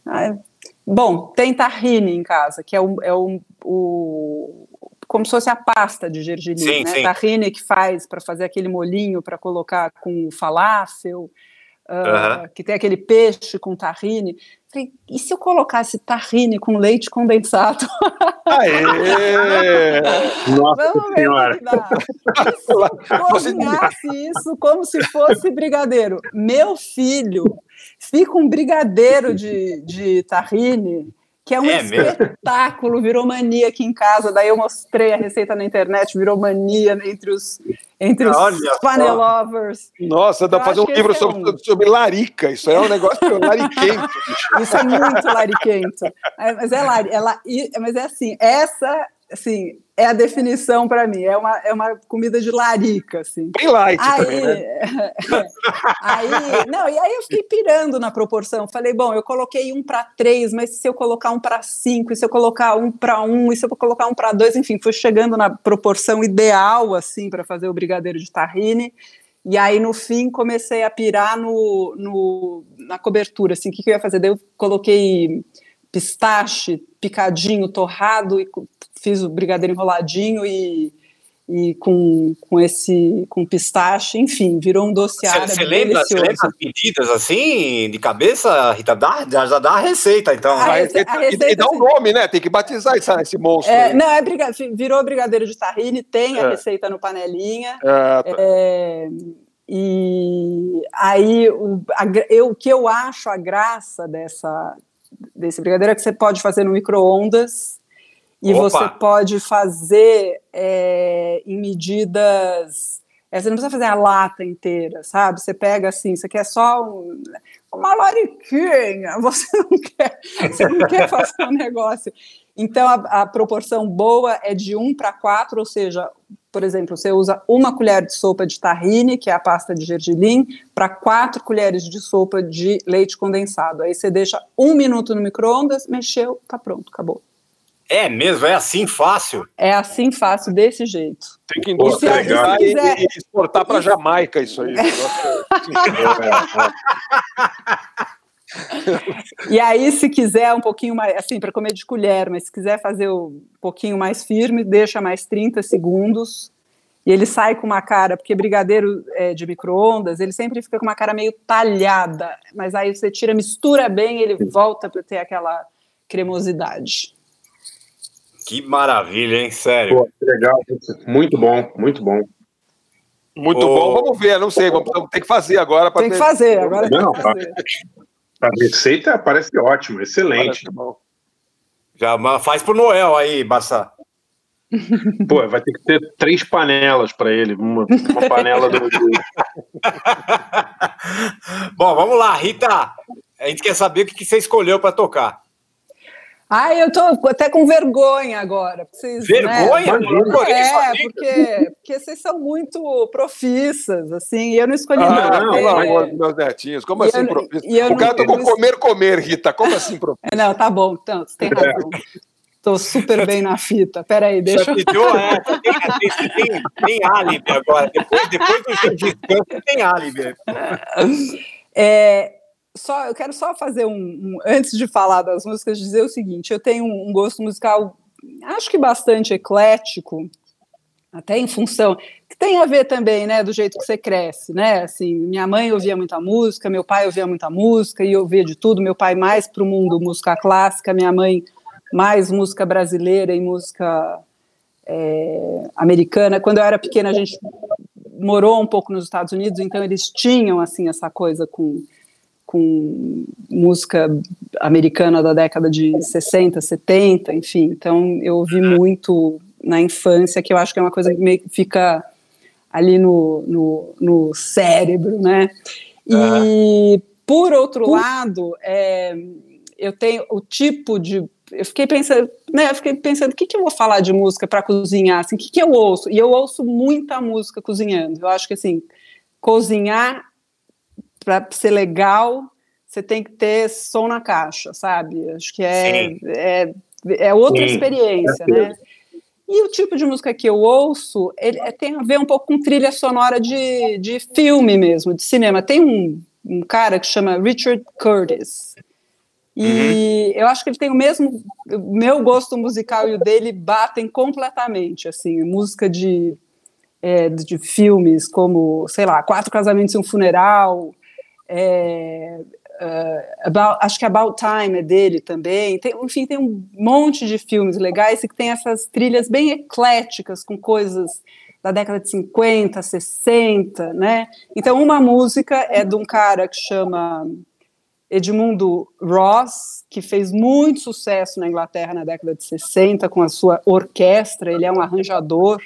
ai, bom, tem tahine em casa, que é o, é o, o como se fosse a pasta de gergelim, Sim, né? sim. Tahine que faz para fazer aquele molinho para colocar com falafel, ah, Aham. que tem aquele peixe com tahine. Falei, e se eu colocasse tahine com leite condensado? Aê! Nossa Vamos ver Senhora. E se cozinhasse isso como se fosse brigadeiro? Meu filho fica um brigadeiro de, de tahine, que é um É mesmo? espetáculo, virou mania aqui em casa. Daí eu mostrei a receita na internet, virou mania entre os, entre os Olha só. panel lovers. Nossa, dá pra fazer um livro é sobre, um. sobre larica. Isso é um negócio lariquento. Isso é muito lariquento. Mas é lari, é la- mas é assim, essa assim, é a definição para mim. É uma, é uma comida de larica, assim. Bem light aí, também, né? aí, não, e aí eu fiquei pirando na proporção. Falei, bom, eu coloquei um para três, mas se eu colocar um para cinco, e se eu colocar um para um, e se eu colocar um para dois, enfim, fui chegando na proporção ideal, assim, para fazer o brigadeiro de tahine. E aí, no fim, comecei a pirar no, no- na cobertura, assim, o que, que eu ia fazer? Daí eu coloquei pistache picadinho, torrado, e fiz o brigadeiro enroladinho e, e com, com esse com pistache, enfim, virou um doce árabe Você lembra, lembra as medidas assim, de cabeça, Rita? Dá, já, dá a receita, então. A Aí, rece- a e- e, receita, dá um nome, né? Tem que batizar esse, esse monstro. É, não, é briga- virou brigadeiro de tahine, tem a É. receita no panelinha. É, tá. É, e aí o, a eu, o que eu acho a graça dessa, desse brigadeiro é que você pode fazer no micro-ondas e Opa! você pode fazer é, em medidas. é, você não precisa fazer a lata inteira, sabe? Você pega assim, você quer só um- uma lariquinha, você não quer, você não quer fazer um negócio. Então, a, a proporção boa é de 1 para 4, ou seja, por exemplo, você usa uma colher de sopa de tahine, que é a pasta de gergelim, para 4 colheres de sopa de leite condensado. Aí você deixa um minuto no micro-ondas, mexeu, tá pronto, acabou. É mesmo, é assim fácil. É assim fácil, desse jeito. Tem que industrializar e, quiser- e exportar para Jamaica isso aí. E aí, se quiser um pouquinho mais, assim, para comer de colher, mas se quiser fazer um pouquinho mais firme, deixa mais 30 segundos. E ele sai com uma cara, porque brigadeiro é, de micro-ondas, ele sempre fica com uma cara meio talhada, mas aí você tira, mistura bem, ele volta para ter aquela cremosidade. Que maravilha, hein? Sério. Pô, que legal. Muito bom, muito bom. Muito Ô. bom, vamos ver, não sei, vamos ter que fazer agora. Tem que ter- fazer, agora tem Não, que fazer. A receita parece ótima, excelente. Parece bom. Já faz pro Noel aí, Bassa. Pô, vai ter que ter três panelas para ele. Uma, uma panela do. Bom, vamos lá, Rita. A gente quer saber o que que você escolheu para tocar. Ai, eu tô até com vergonha agora. Vocês, Vergonha? Né? Isso, É, porque, porque vocês são muito profissas, assim, e eu não escolhi Ah, nada. pelo É, amor dos meus netinhos, como E assim, eu- professor? eu O cara não- tocou comer, comer, Rita, como assim, professor? É, Não, tá bom, então, você tem razão. Tô super bem na fita. Peraí, deixa Já eu. te deu, é, tem, tem, tem álibi agora. Depois, depois do descanso, tem álibi. É, só, eu quero só fazer um, um- Antes de falar das músicas, dizer o seguinte: eu tenho um, gosto musical, acho que bastante eclético, até em função. que tem a ver também, né, do jeito que você cresce, né? Assim, minha mãe ouvia muita música, meu pai ouvia muita música e eu ouvia de tudo. Meu pai mais para o mundo música clássica, minha mãe mais música brasileira e música é, americana. Quando eu era pequena, a gente morou um pouco nos Estados Unidos, então eles tinham assim essa coisa com com música americana da década de 60, 70, enfim. Então eu ouvi muito na infância, que eu acho que é uma coisa que meio que fica ali no, no, no cérebro, né? E por outro lado, é, eu tenho o tipo de eu fiquei pensando, né? Eu fiquei pensando, o que, que eu vou falar de música para cozinhar? Assim, o que, que eu ouço? E eu ouço muita música cozinhando. Eu acho que assim, cozinhar para ser legal, você tem que ter som na caixa, sabe? Acho que é, é, é outra Sim, experiência, certeza. né? E o tipo de música que eu ouço ele é- tem a ver um pouco com trilha sonora de, de filme mesmo, de cinema. Tem um, um cara que chama Richard Curtis. E eu acho que ele tem o mesmo. O meu gosto musical e o dele batem completamente. Assim, música de, é, de filmes como, sei lá, Quatro Casamentos e um Funeral. É, é, About- acho que About Time é dele também. Tem, enfim, tem um monte de filmes legais e que tem essas trilhas bem ecléticas, com coisas da década de 50, 60, né? Então, uma música é de um cara que chama Edmundo Ross, que fez muito sucesso na Inglaterra na década de 60 com a sua orquestra, ele é um arranjador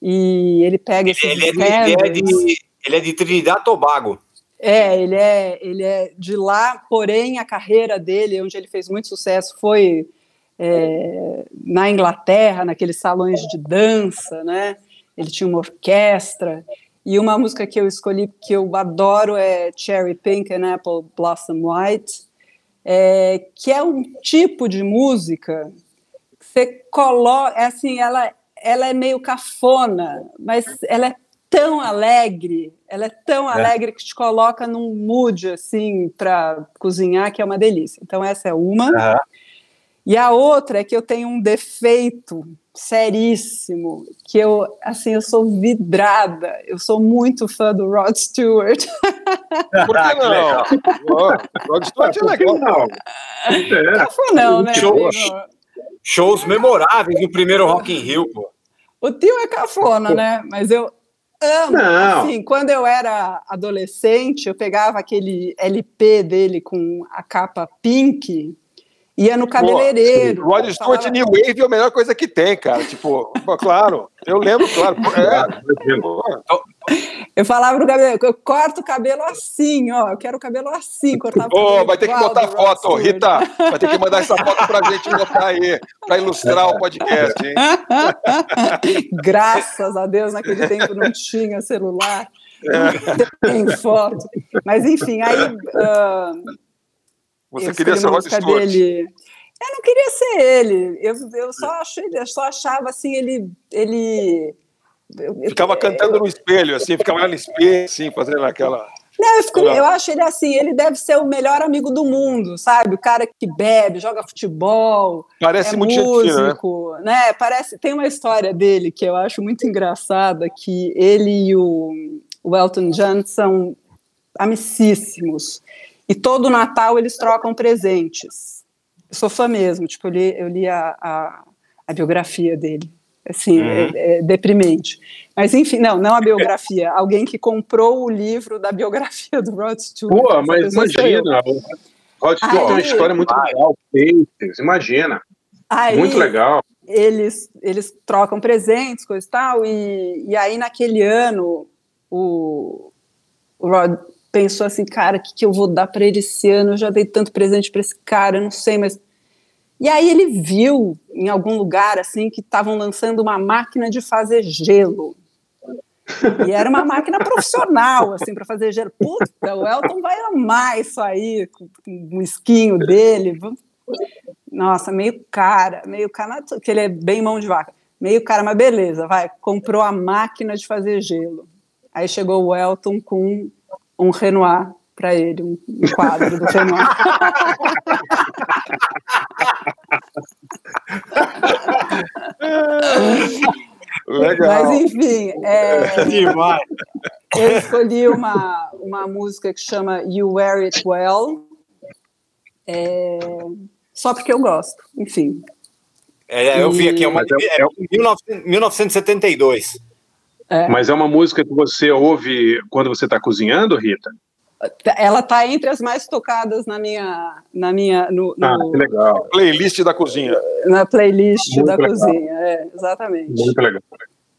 e ele pega esses Ele é, ele, é de, ele é de Trinidad e Tobago. É, ele é, ele é de lá, porém a carreira dele, onde ele fez muito sucesso, foi é, na Inglaterra, naqueles salões de dança, né? Ele tinha uma orquestra. E uma música que eu escolhi, que eu adoro, é Cherry Pink and Apple Blossom White, é, que é um tipo de música que você coloca, é assim, ela, ela é meio cafona, mas ela é tão alegre, ela é tão É. alegre que te coloca num mood assim para cozinhar que é uma delícia. Então essa é uma. E a outra é que eu tenho um defeito seríssimo, que eu, assim, eu sou vidrada, eu sou muito fã do Rod Stewart. Por que não? Rod Stewart é legal. Não. Não foi não, né? Shows, shows memoráveis no primeiro Rock in Rio, pô. O tio é cafona, né? Mas eu amo. Não. Assim, quando eu era adolescente, eu pegava aquele LP dele com a capa pink, ia no cabeleireiro. Pô, Rod Stewart falava- New Wave é a melhor coisa que tem, cara. Tipo, claro, eu lembro, claro. É, pô, Eu falava pro cabelo, eu corto o cabelo assim, ó. Eu quero o cabelo assim, cortar o cabelo vai ter que botar foto. Rita. Vai ter que mandar essa foto pra gente botar aí, pra ilustrar o podcast, hein? Graças a Deus, naquele tempo não tinha celular, É. tem foto. Mas enfim, aí. ah, Você queria ser Rod música Stewart. dele. Eu não queria ser ele. Eu, eu, só, achei, eu só achava assim, ele. ele eu- eu- Ficava cantando no espelho, assim, ficava no espelho, assim, fazendo aquela. Não, eu, fico- eu acho ele assim, ele deve ser o melhor amigo do mundo, sabe? O cara que bebe, joga futebol, Parece é muito né? músico, né? Parece, tem uma história dele que eu acho muito engraçada, que ele e o, o Elton John são amicíssimos. E todo Natal eles trocam presentes. Eu sou fã mesmo, tipo, eu li, eu li a, a, a biografia dele. Assim, Uhum. é, é deprimente. Mas, enfim, não, não a biografia. Alguém que comprou o livro da biografia do Rod Stewart. Pô, mas imagina, o Rod Stewart tem uma história muito legal, Pacers, imagina. Aí, Muito legal. Eles, eles trocam presentes, coisa e tal, e, e aí naquele ano o, o Rod pensou assim, cara, o que, que eu vou dar para ele esse ano? Eu já dei tanto presente para esse cara, eu não sei, mas. E aí ele viu em algum lugar assim que estavam lançando uma máquina de fazer gelo. E era uma máquina profissional, assim, para fazer gelo. Puta, o Elton vai amar isso aí, com, o esquinho dele. Nossa, meio cara, meio cara, que ele é bem mão de vaca. Meio cara, mas beleza, vai. Comprou a máquina de fazer gelo. Aí chegou o Elton com um Renoir para ele, um quadro do Renoir. Legal. Mas enfim, é, Demais. eu escolhi uma, uma música que chama You Wear It Well, é, só porque eu gosto, enfim. É, eu vi aqui, é, uma, é- é 1900 1972. Mas é uma música que você ouve quando você está cozinhando, Rita? Ela tá entre as mais tocadas na minha, na minha, no, no- Ah, que legal. Playlist da cozinha. na playlist Muito da legal. cozinha, é, exatamente. Muito legal.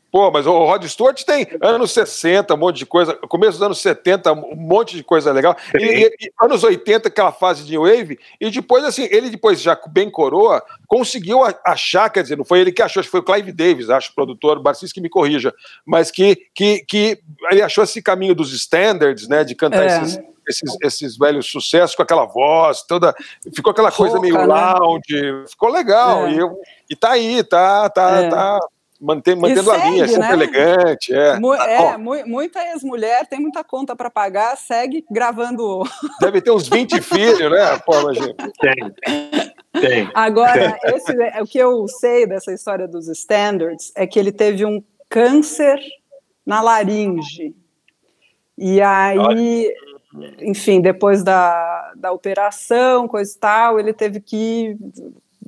Pô, mas o Rod Stewart tem anos 60, um monte de coisa, começo dos anos 70, um monte de coisa legal. E, e- e anos 80, aquela fase de New Wave, e depois, assim, ele depois, já bem coroa, conseguiu achar, quer dizer, não foi ele que achou, acho que foi o Clive Davis, acho, produtor, o Barcis que me corrija, mas que, que, que ele achou esse caminho dos standards, né, de cantar É. esses, esses, esses velhos sucessos com aquela voz toda, ficou aquela coisa meio né? lounge, ficou legal, É. e, eu, e tá aí, tá, tá, É. tá mantendo a segue, linha, sempre né? elegante, é. Mu- Ah, é, ó, mu- muita ex-mulher tem muita conta para pagar, segue gravando. deve ter uns 20 filhos, né? Pô, imagina. Tem. Tem. Agora, esse, o que eu sei dessa história dos standards é que ele teve um câncer na laringe. E aí, enfim, depois da, da operação, coisa e tal, ele teve que,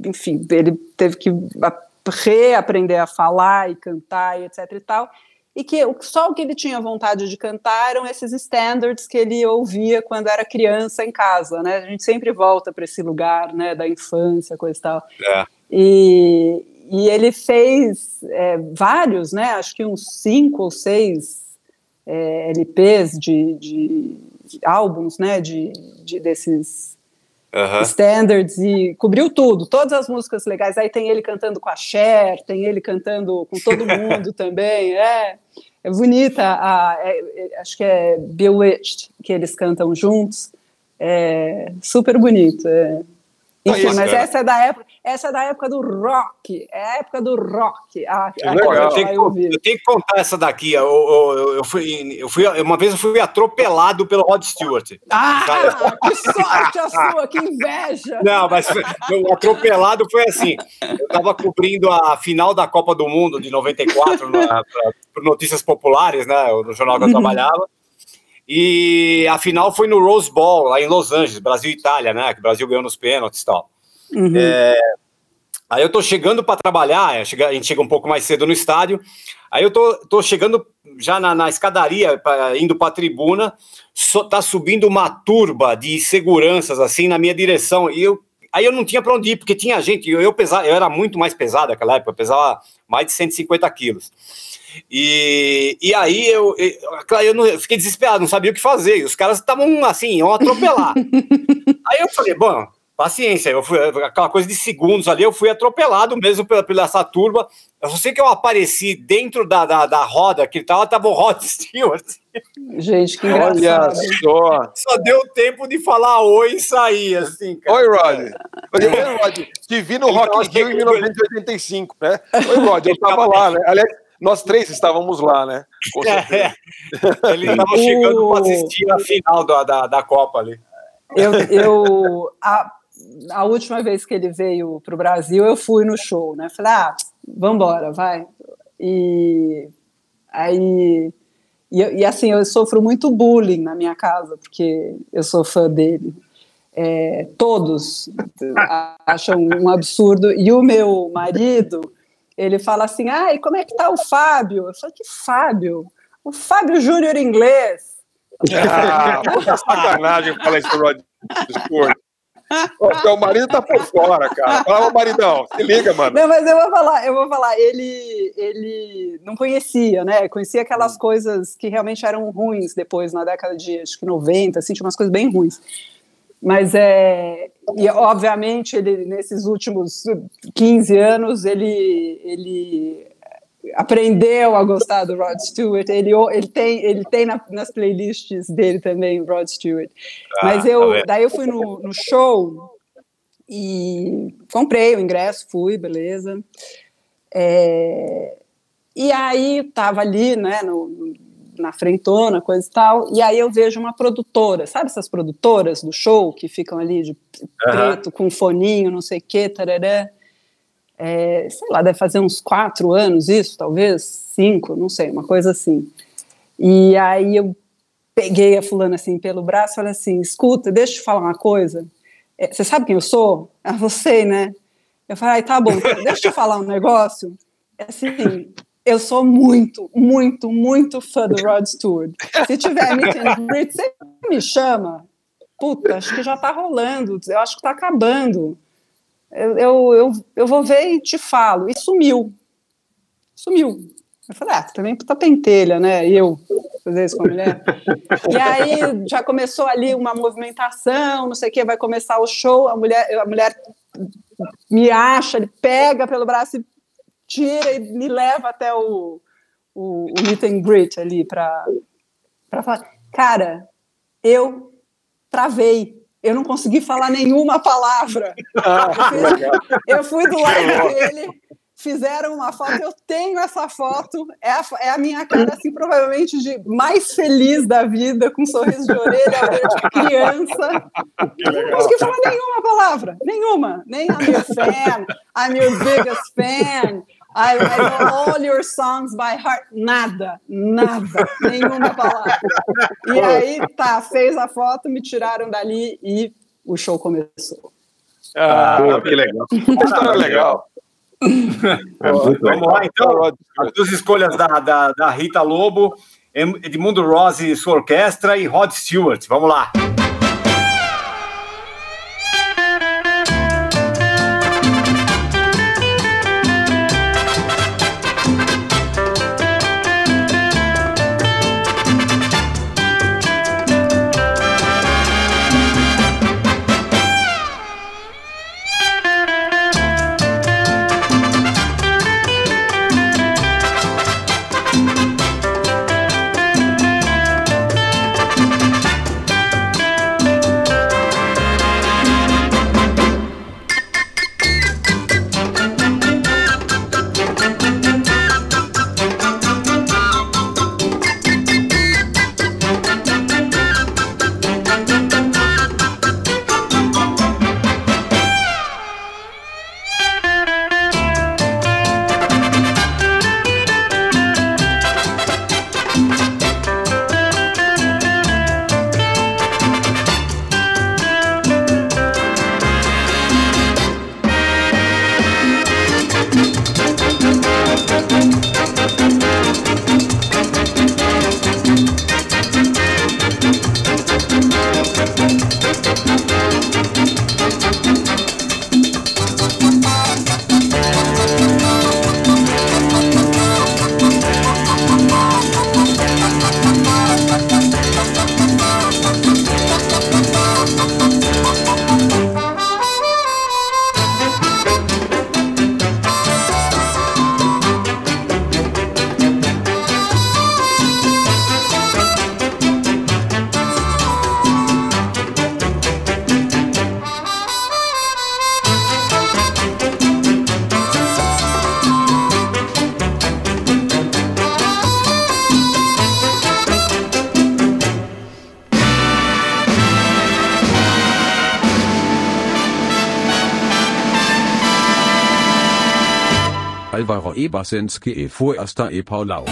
enfim, ele teve que a- reaprender a falar e cantar e etc e tal. E que só o que ele tinha vontade de cantar eram esses standards que ele ouvia quando era criança em casa, né? A gente sempre volta para esse lugar, né, da infância, coisa e tal. É. E, e ele fez é, vários, né? Acho que uns cinco ou seis é, LPs de, de álbuns, né? De, de desses Aham. standards e cobriu tudo, todas as músicas legais. Aí tem ele cantando com a Cher, tem ele cantando com todo mundo também. É, é bonita, a, é- é- acho que é Bewitched que eles cantam juntos. É super bonito. é. Enfim, Isso, mas essa é da época, essa é da época do rock. É a época do rock. A, a Legal. Eu, tenho que, eu tenho que contar essa daqui. Eu, eu- eu fui, eu fui, uma vez eu fui atropelado pelo Rod Stewart. Ah, Sabe? que sorte a sua, que inveja! Não, mas o atropelado foi assim. Eu estava cobrindo a final da Copa do Mundo de 94 na, pra, por Notícias Populares, né? No jornal que eu trabalhava. E a final foi no Rose Bowl, lá em Los Angeles, Brasil e Itália, né? Que o Brasil ganhou nos pênaltis e tal. Uhum. É, aí eu tô chegando para trabalhar, é, a gente chega um pouco mais cedo no estádio. Aí eu tô, tô chegando já na, na escadaria, pra- indo para a tribuna, só tá subindo uma turba de seguranças assim na minha direção. E eu, aí eu não tinha para onde ir, porque tinha gente. Eu, eu, pesava, eu era muito mais pesado naquela época, eu pesava mais de 150 quilos. E, e aí eu, eu, eu, não- eu fiquei desesperado, não sabia o que fazer. E os caras estavam assim, iam atropelar. aí eu falei, bom, paciência, eu fui aquela coisa de segundos ali, eu fui atropelado mesmo pela, pela essa turba. Eu só sei que eu apareci dentro da, da, da roda que tava, tava o Rod Stewart. Gente, que Olha engraçado. só. Só deu tempo de falar oi e sair, assim, cara. Oi, Rod. Oi, Rod. Te vi no Então, Rock in Rio em 1985, né? Oi, Rod, eu estava lá, né? Aliás, nós três estávamos lá, né? Com certeza. É, ele tava chegando para assistir a final da, da, da Copa ali. Eu, eu a, a última vez que ele veio para o Brasil, eu fui no show, né? Falei, ah, vambora, vai. E aí. E, e assim, eu sofro muito bullying na minha casa, porque eu sou fã dele. É, todos acham um absurdo. E o meu marido, ele fala assim: ah, e como é que tá o Fábio? Eu falo, que Fábio? O Fábio Júnior inglês. Ah, sacanagem falar isso pro Rod. Ô, Teu marido tá por fora, cara. Fala, maridão, se liga, mano. Não, mas eu vou falar, eu vou falar, ele, ele não conhecia, né? Conhecia aquelas coisas que realmente eram ruins depois, na década de acho que 90, assim, tinha umas coisas bem ruins. Mas é. E obviamente, ele, nesses últimos 15 anos, ele, ele aprendeu a gostar do Rod Stewart. Ele, ele tem, ele tem na- nas playlists dele também o Rod Stewart. Ah, Mas tá eu, vendo? daí eu fui no, no show e comprei o ingresso, fui, beleza. É, e aí tava ali, né, no, na frentona, coisa e tal, e aí eu vejo uma produtora, sabe essas produtoras do show que ficam ali de preto, com foninho, não sei o que, tarará. É, sei lá, deve fazer uns quatro anos isso, talvez, cinco, não sei, uma coisa assim. E aí eu peguei a fulana assim pelo braço falei assim, escuta, deixa eu te falar uma coisa, É, você sabe quem eu sou? Ah, você, né? Eu falei, tá bom, deixa eu te falar um negócio. É Assim, eu sou muito, muito, muito fã do Rod Stewart. Se tiver meet and greet, você me chama. Puta, acho que já tá rolando, eu acho que tá acabando. Eu, eu, eu, vou ver e te falo. E sumiu. Sumiu. Eu falei, ah, também puta pentelha, né? E eu fazer isso com a mulher. E aí já começou ali uma movimentação, não sei o que, vai começar o show, a mulher, a mulher me acha, ele pega pelo braço e tira e me leva até o, o, o meet and greet ali para falar. Cara, eu travei. Eu não consegui falar nenhuma palavra. Eu, fiz- eu fui do lado dele, fizeram uma foto, eu tenho essa foto, é a, é a minha cara, assim, provavelmente de mais feliz da vida, com um sorriso de orelha, de criança. Não consegui falar nenhuma palavra, nenhuma. Nem I'm your fan, I'm your biggest fan, I, I know all your songs by heart. Nada, nada, nenhuma palavra. E aí, tá, fez a foto, me tiraram dali e o show começou. Ah, que legal. História legal. É muito Vamos lá, então. As duas escolhas da, da, da Rita Lobo, Edmundo Rose e sua orquestra e Rod Stewart. Vamos lá. e Basenski e Foasta e Paulau.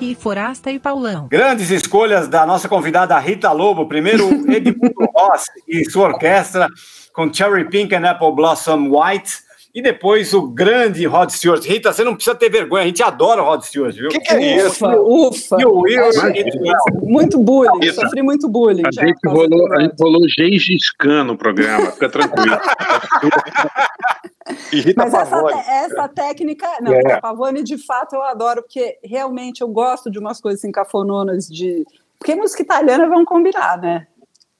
E Forasta e Paulão. Grandes escolhas da nossa convidada Rita Lobo. Primeiro, Edmundo Ross e sua orquestra com Cherry Pink and Apple Blossom White. E depois o grande Rod Stewart. Rita, você não precisa ter vergonha, a gente adora o Rod Stewart, viu? Que que é isso? Ufa, ufa. E o Will, Muito bullying, Isso. sofri muito bullying. A gente rolou, a gente rolou Gengis Khan no programa, fica tranquilo. Rita Mas essa, essa técnica, não, É. Pavone de fato eu adoro, porque realmente eu gosto de umas coisas assim, cafononas de. Porque música italiana vamos combinar, né?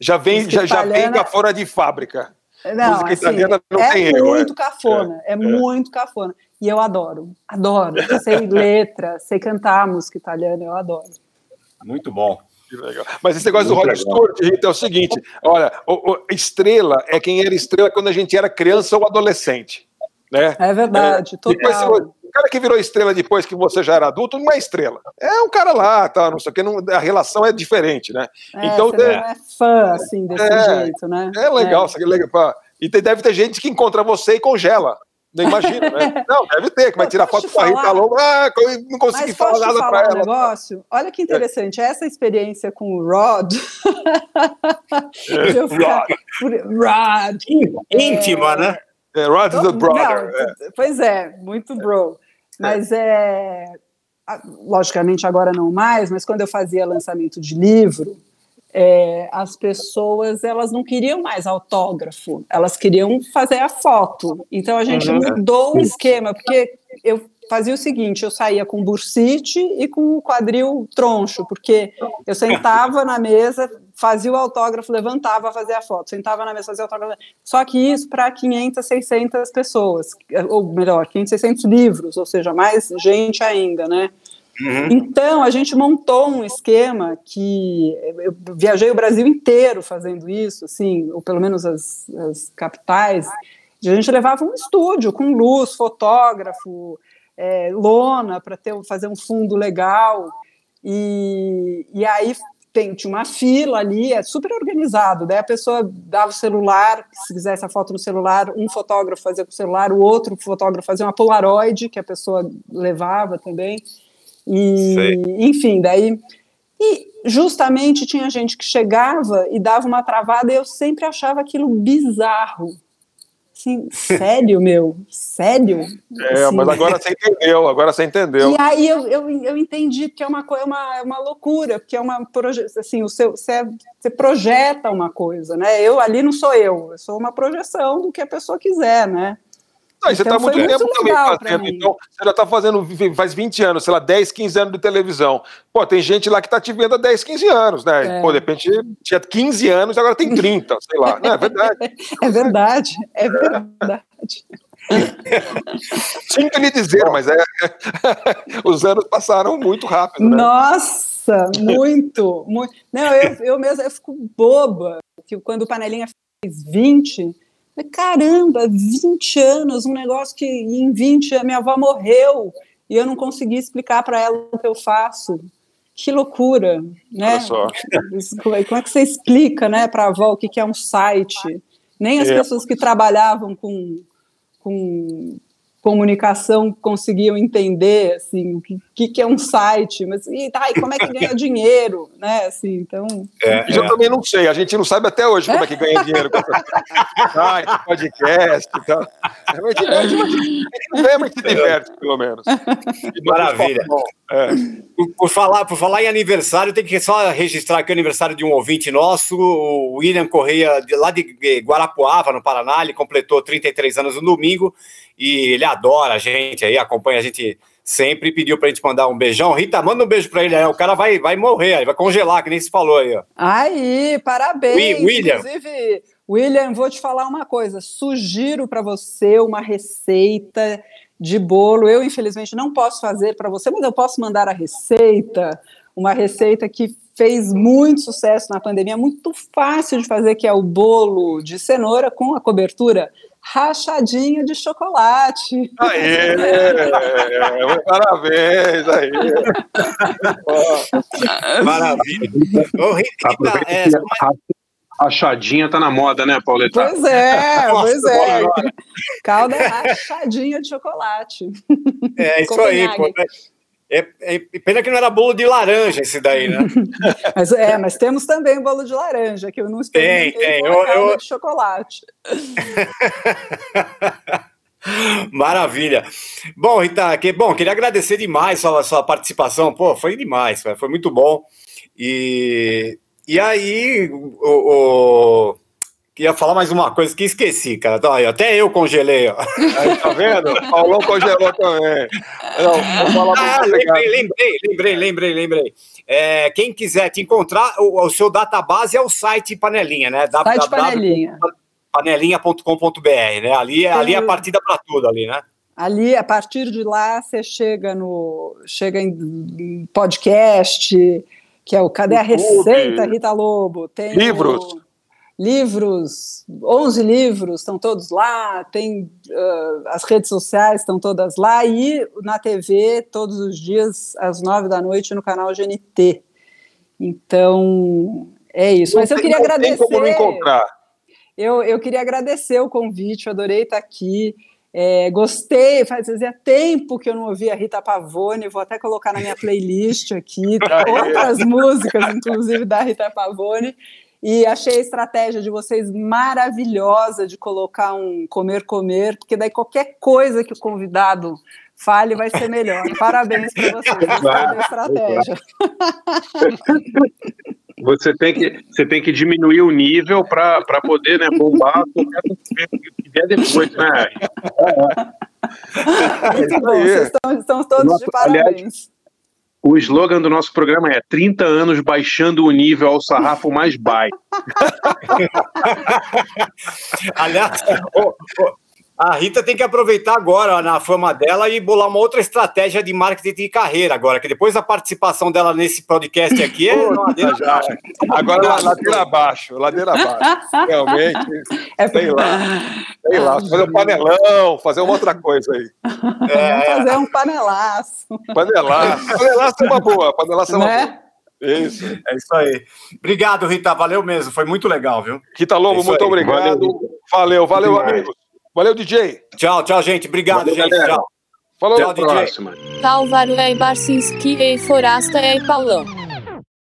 Já vem, Música já, já vem italiana- da fora de fábrica. Não, Música assim, italiana não é tem erro. muito é. cafona, é, muito cafona. E eu adoro, adoro. Sei letra, sei cantar música italiana, eu adoro. Muito bom. Mas esse negócio do Muito Rod legal. Stewart, Rita, é o seguinte: olha, o- o- estrela é quem era estrela quando a gente era criança ou adolescente. Né? É verdade, se total. cara que virou estrela depois que você já era adulto não é estrela. É um cara lá, tá, não sei o que, não- a relação é diferente, né? É, então você não é fã, assim, desse É, jeito, né? é legal, é legal. E deve ter gente que encontra você e congela. Não imagina, né? Não, deve ter, que vai tirar foto com a Rita? Lobo. Ah, não consegui falar nada pra um ela. negócio? Olha que interessante, essa experiência com o Rod. ficar- Rod. Íntima, né? É, Rod is Não, brother. é. Pois é, muito bro. Mas é. a- Logicamente agora não mais, mas quando eu fazia lançamento de livro, é, as pessoas elas não queriam mais autógrafo, elas queriam fazer a foto. Então a gente Uhum. mudou o esquema, porque eu fazia o seguinte: eu saía com bursite e com o quadril troncho, porque eu sentava na mesa, fazia o autógrafo, levantava, fazia a foto, sentava na mesa, fazia o autógrafo. Só que isso para 500, 600 pessoas, ou melhor, 500, 600 livros, ou seja, mais gente ainda, né? Então, a gente montou um esquema que eu viajei o Brasil inteiro fazendo isso, assim, ou pelo menos as, as capitais. A gente levava um estúdio com luz, fotógrafo, é, lona para fazer um fundo legal. E, e aí tem, tinha uma fila ali, é super organizado. Daí a pessoa dava o celular, se quisesse a foto no celular, um fotógrafo fazia com o celular, o outro fotógrafo fazia uma Polaroid que a pessoa levava também. E, Sei. enfim, daí. E justamente tinha gente que chegava e dava uma travada e eu sempre achava aquilo bizarro. Assim, sério, meu? Sério? É, Assim, mas agora você entendeu, agora você entendeu. e aí eu, eu, eu entendi que é uma coisa, uma, uma loucura, porque é uma assim, o seu, você, é- você projeta uma coisa, né? Eu ali não sou eu, eu sou uma projeção do que a pessoa quiser, né? Não, e você Então está muito foi tempo muito também fazendo. Então, você já está fazendo, faz 20 anos, sei lá, 10, 15 anos de televisão. Pô, tem gente lá que está te vendo há 10, 15 anos, né? É. Pô, de repente tinha 15 anos, agora tem 30, sei lá. Não, é verdade. É verdade, é verdade. Sinto lhe dizer, mas é. Os anos passaram muito rápido, né? Nossa, muito, muito. Não, eu, eu mesmo eu fico boba que quando o Panelinha fez 20, falei, caramba, 20 anos, um negócio que em 20 anos minha avó morreu e eu não consegui explicar para ela o que eu faço. Que loucura, né? Olha só. É como é que você explica, né, para a avó o que que é um site? Nem as É. pessoas que trabalhavam com, com comunicação conseguiam entender assim o que, que, que é um site, mas e, tá, e como é que ganha dinheiro, né? Assim, então. É, eu também não sei, a gente não sabe até hoje como é que ganha dinheiro com essa site, podcast e tal. É, a gente não ganha, mas se diverte, pelo menos. Maravilha. É. Por, por falar, por falar em aniversário, tem que só registrar aqui o aniversário de um ouvinte nosso, o William Correia, de- lá de Guarapuava, no Paraná. Ele completou 33 anos no domingo e ele adora a gente aí, acompanha a gente sempre pediu pra gente mandar um beijão. Rita, manda um beijo pra ele aí, o cara vai, vai morrer, aí, vai congelar, que nem se falou aí, ó. Aí, parabéns. Wi- William. Inclusive, William, vou te falar uma coisa. Sugiro para você uma receita de bolo. Eu, infelizmente, não posso fazer para você, mas eu posso mandar a receita. Uma receita que fez muito sucesso na pandemia, muito fácil de fazer, que é o bolo de cenoura com a cobertura rachadinha de chocolate. Aê, parabéns aí. Maravilha. Ô, Rita, Aproveita é, que a rachadinha tá na moda, né, Pauleta? Pois é, Nossa, pois é. Calda rachadinha de chocolate. é isso aí, pô. É, é, pena que não era bolo de laranja esse daí, né? Mas, é, mas temos também bolo de laranja, que eu não experimentei Tem, tem. Eu- a eu- de chocolate. Maravilha. Bom, Rita, que, bom, queria agradecer demais sua, sua participação. Pô, foi demais, foi muito bom. E, e aí, o, o- queria falar mais uma coisa que esqueci, cara. Então, aí, até eu congelei. Ó. Aí, tá vendo? Paulão congelou também. Não, vou falar Ah, lembrei, lembrei, lembrei, lembrei, lembrei. É, quem quiser te encontrar, o, o seu database é o site Panelinha, né? Site Panelinha. Panelinha.com.br, né? Ali, é- ali é a partida para tudo ali, né? Ali, a partir de lá, você chega no chega em, podcast, que é o Cadê a. Receita, Rita Lobo? Tem Livros. o- livros, 11 livros estão todos lá, tem ah, as redes sociais estão todas lá e na TV todos os dias às nove da noite no canal GNT. Então é isso. Mas eu queria agradecer. Tem como não encontrar. Eu, eu queria agradecer o convite, adorei estar aqui. É, gostei, fazia tempo que eu não ouvia a Rita Pavone, vou até colocar na minha playlist aqui outras músicas, inclusive da Rita Pavone. E achei a estratégia de vocês maravilhosa de colocar um comer comer, porque daí qualquer coisa que o convidado fale vai ser melhor. Parabéns para vocês. Da estratégia. Você tem que, você tem que diminuir o nível para poder né, bombar qualquer coisa que vier depois, né? Muito bom, vocês estão, estão todos Nossa, de parabéns. O slogan do nosso programa é 30 anos baixando o nível ao sarrafo mais baixo. Aliás, ô, ô, a Rita tem que aproveitar agora na fama dela e bolar uma outra estratégia de marketing de carreira agora, que depois da participação dela nesse podcast aqui é uma ladeira Já. abaixo. Agora la- ladeira abaixo, ladeira abaixo. Realmente, É sei lá. Sei lá, fazer um panelão, fazer uma outra coisa aí. Vamos fazer um panelaço. Panelaço. Panelaço é uma boa, panelaço é uma Né? boa. Isso. É isso aí. Obrigado, Rita. Valeu mesmo. Foi muito legal, viu? Rita Lobo, É muito aí. obrigado. Valeu, valeu, Demais. amigos. Valeu, DJ. Tchau, tchau, gente. Obrigado, Valeu, gente. galera. Tchau. Falou. Tchau, DJ. Talvaro é Barcinski e Forasta é Paulão.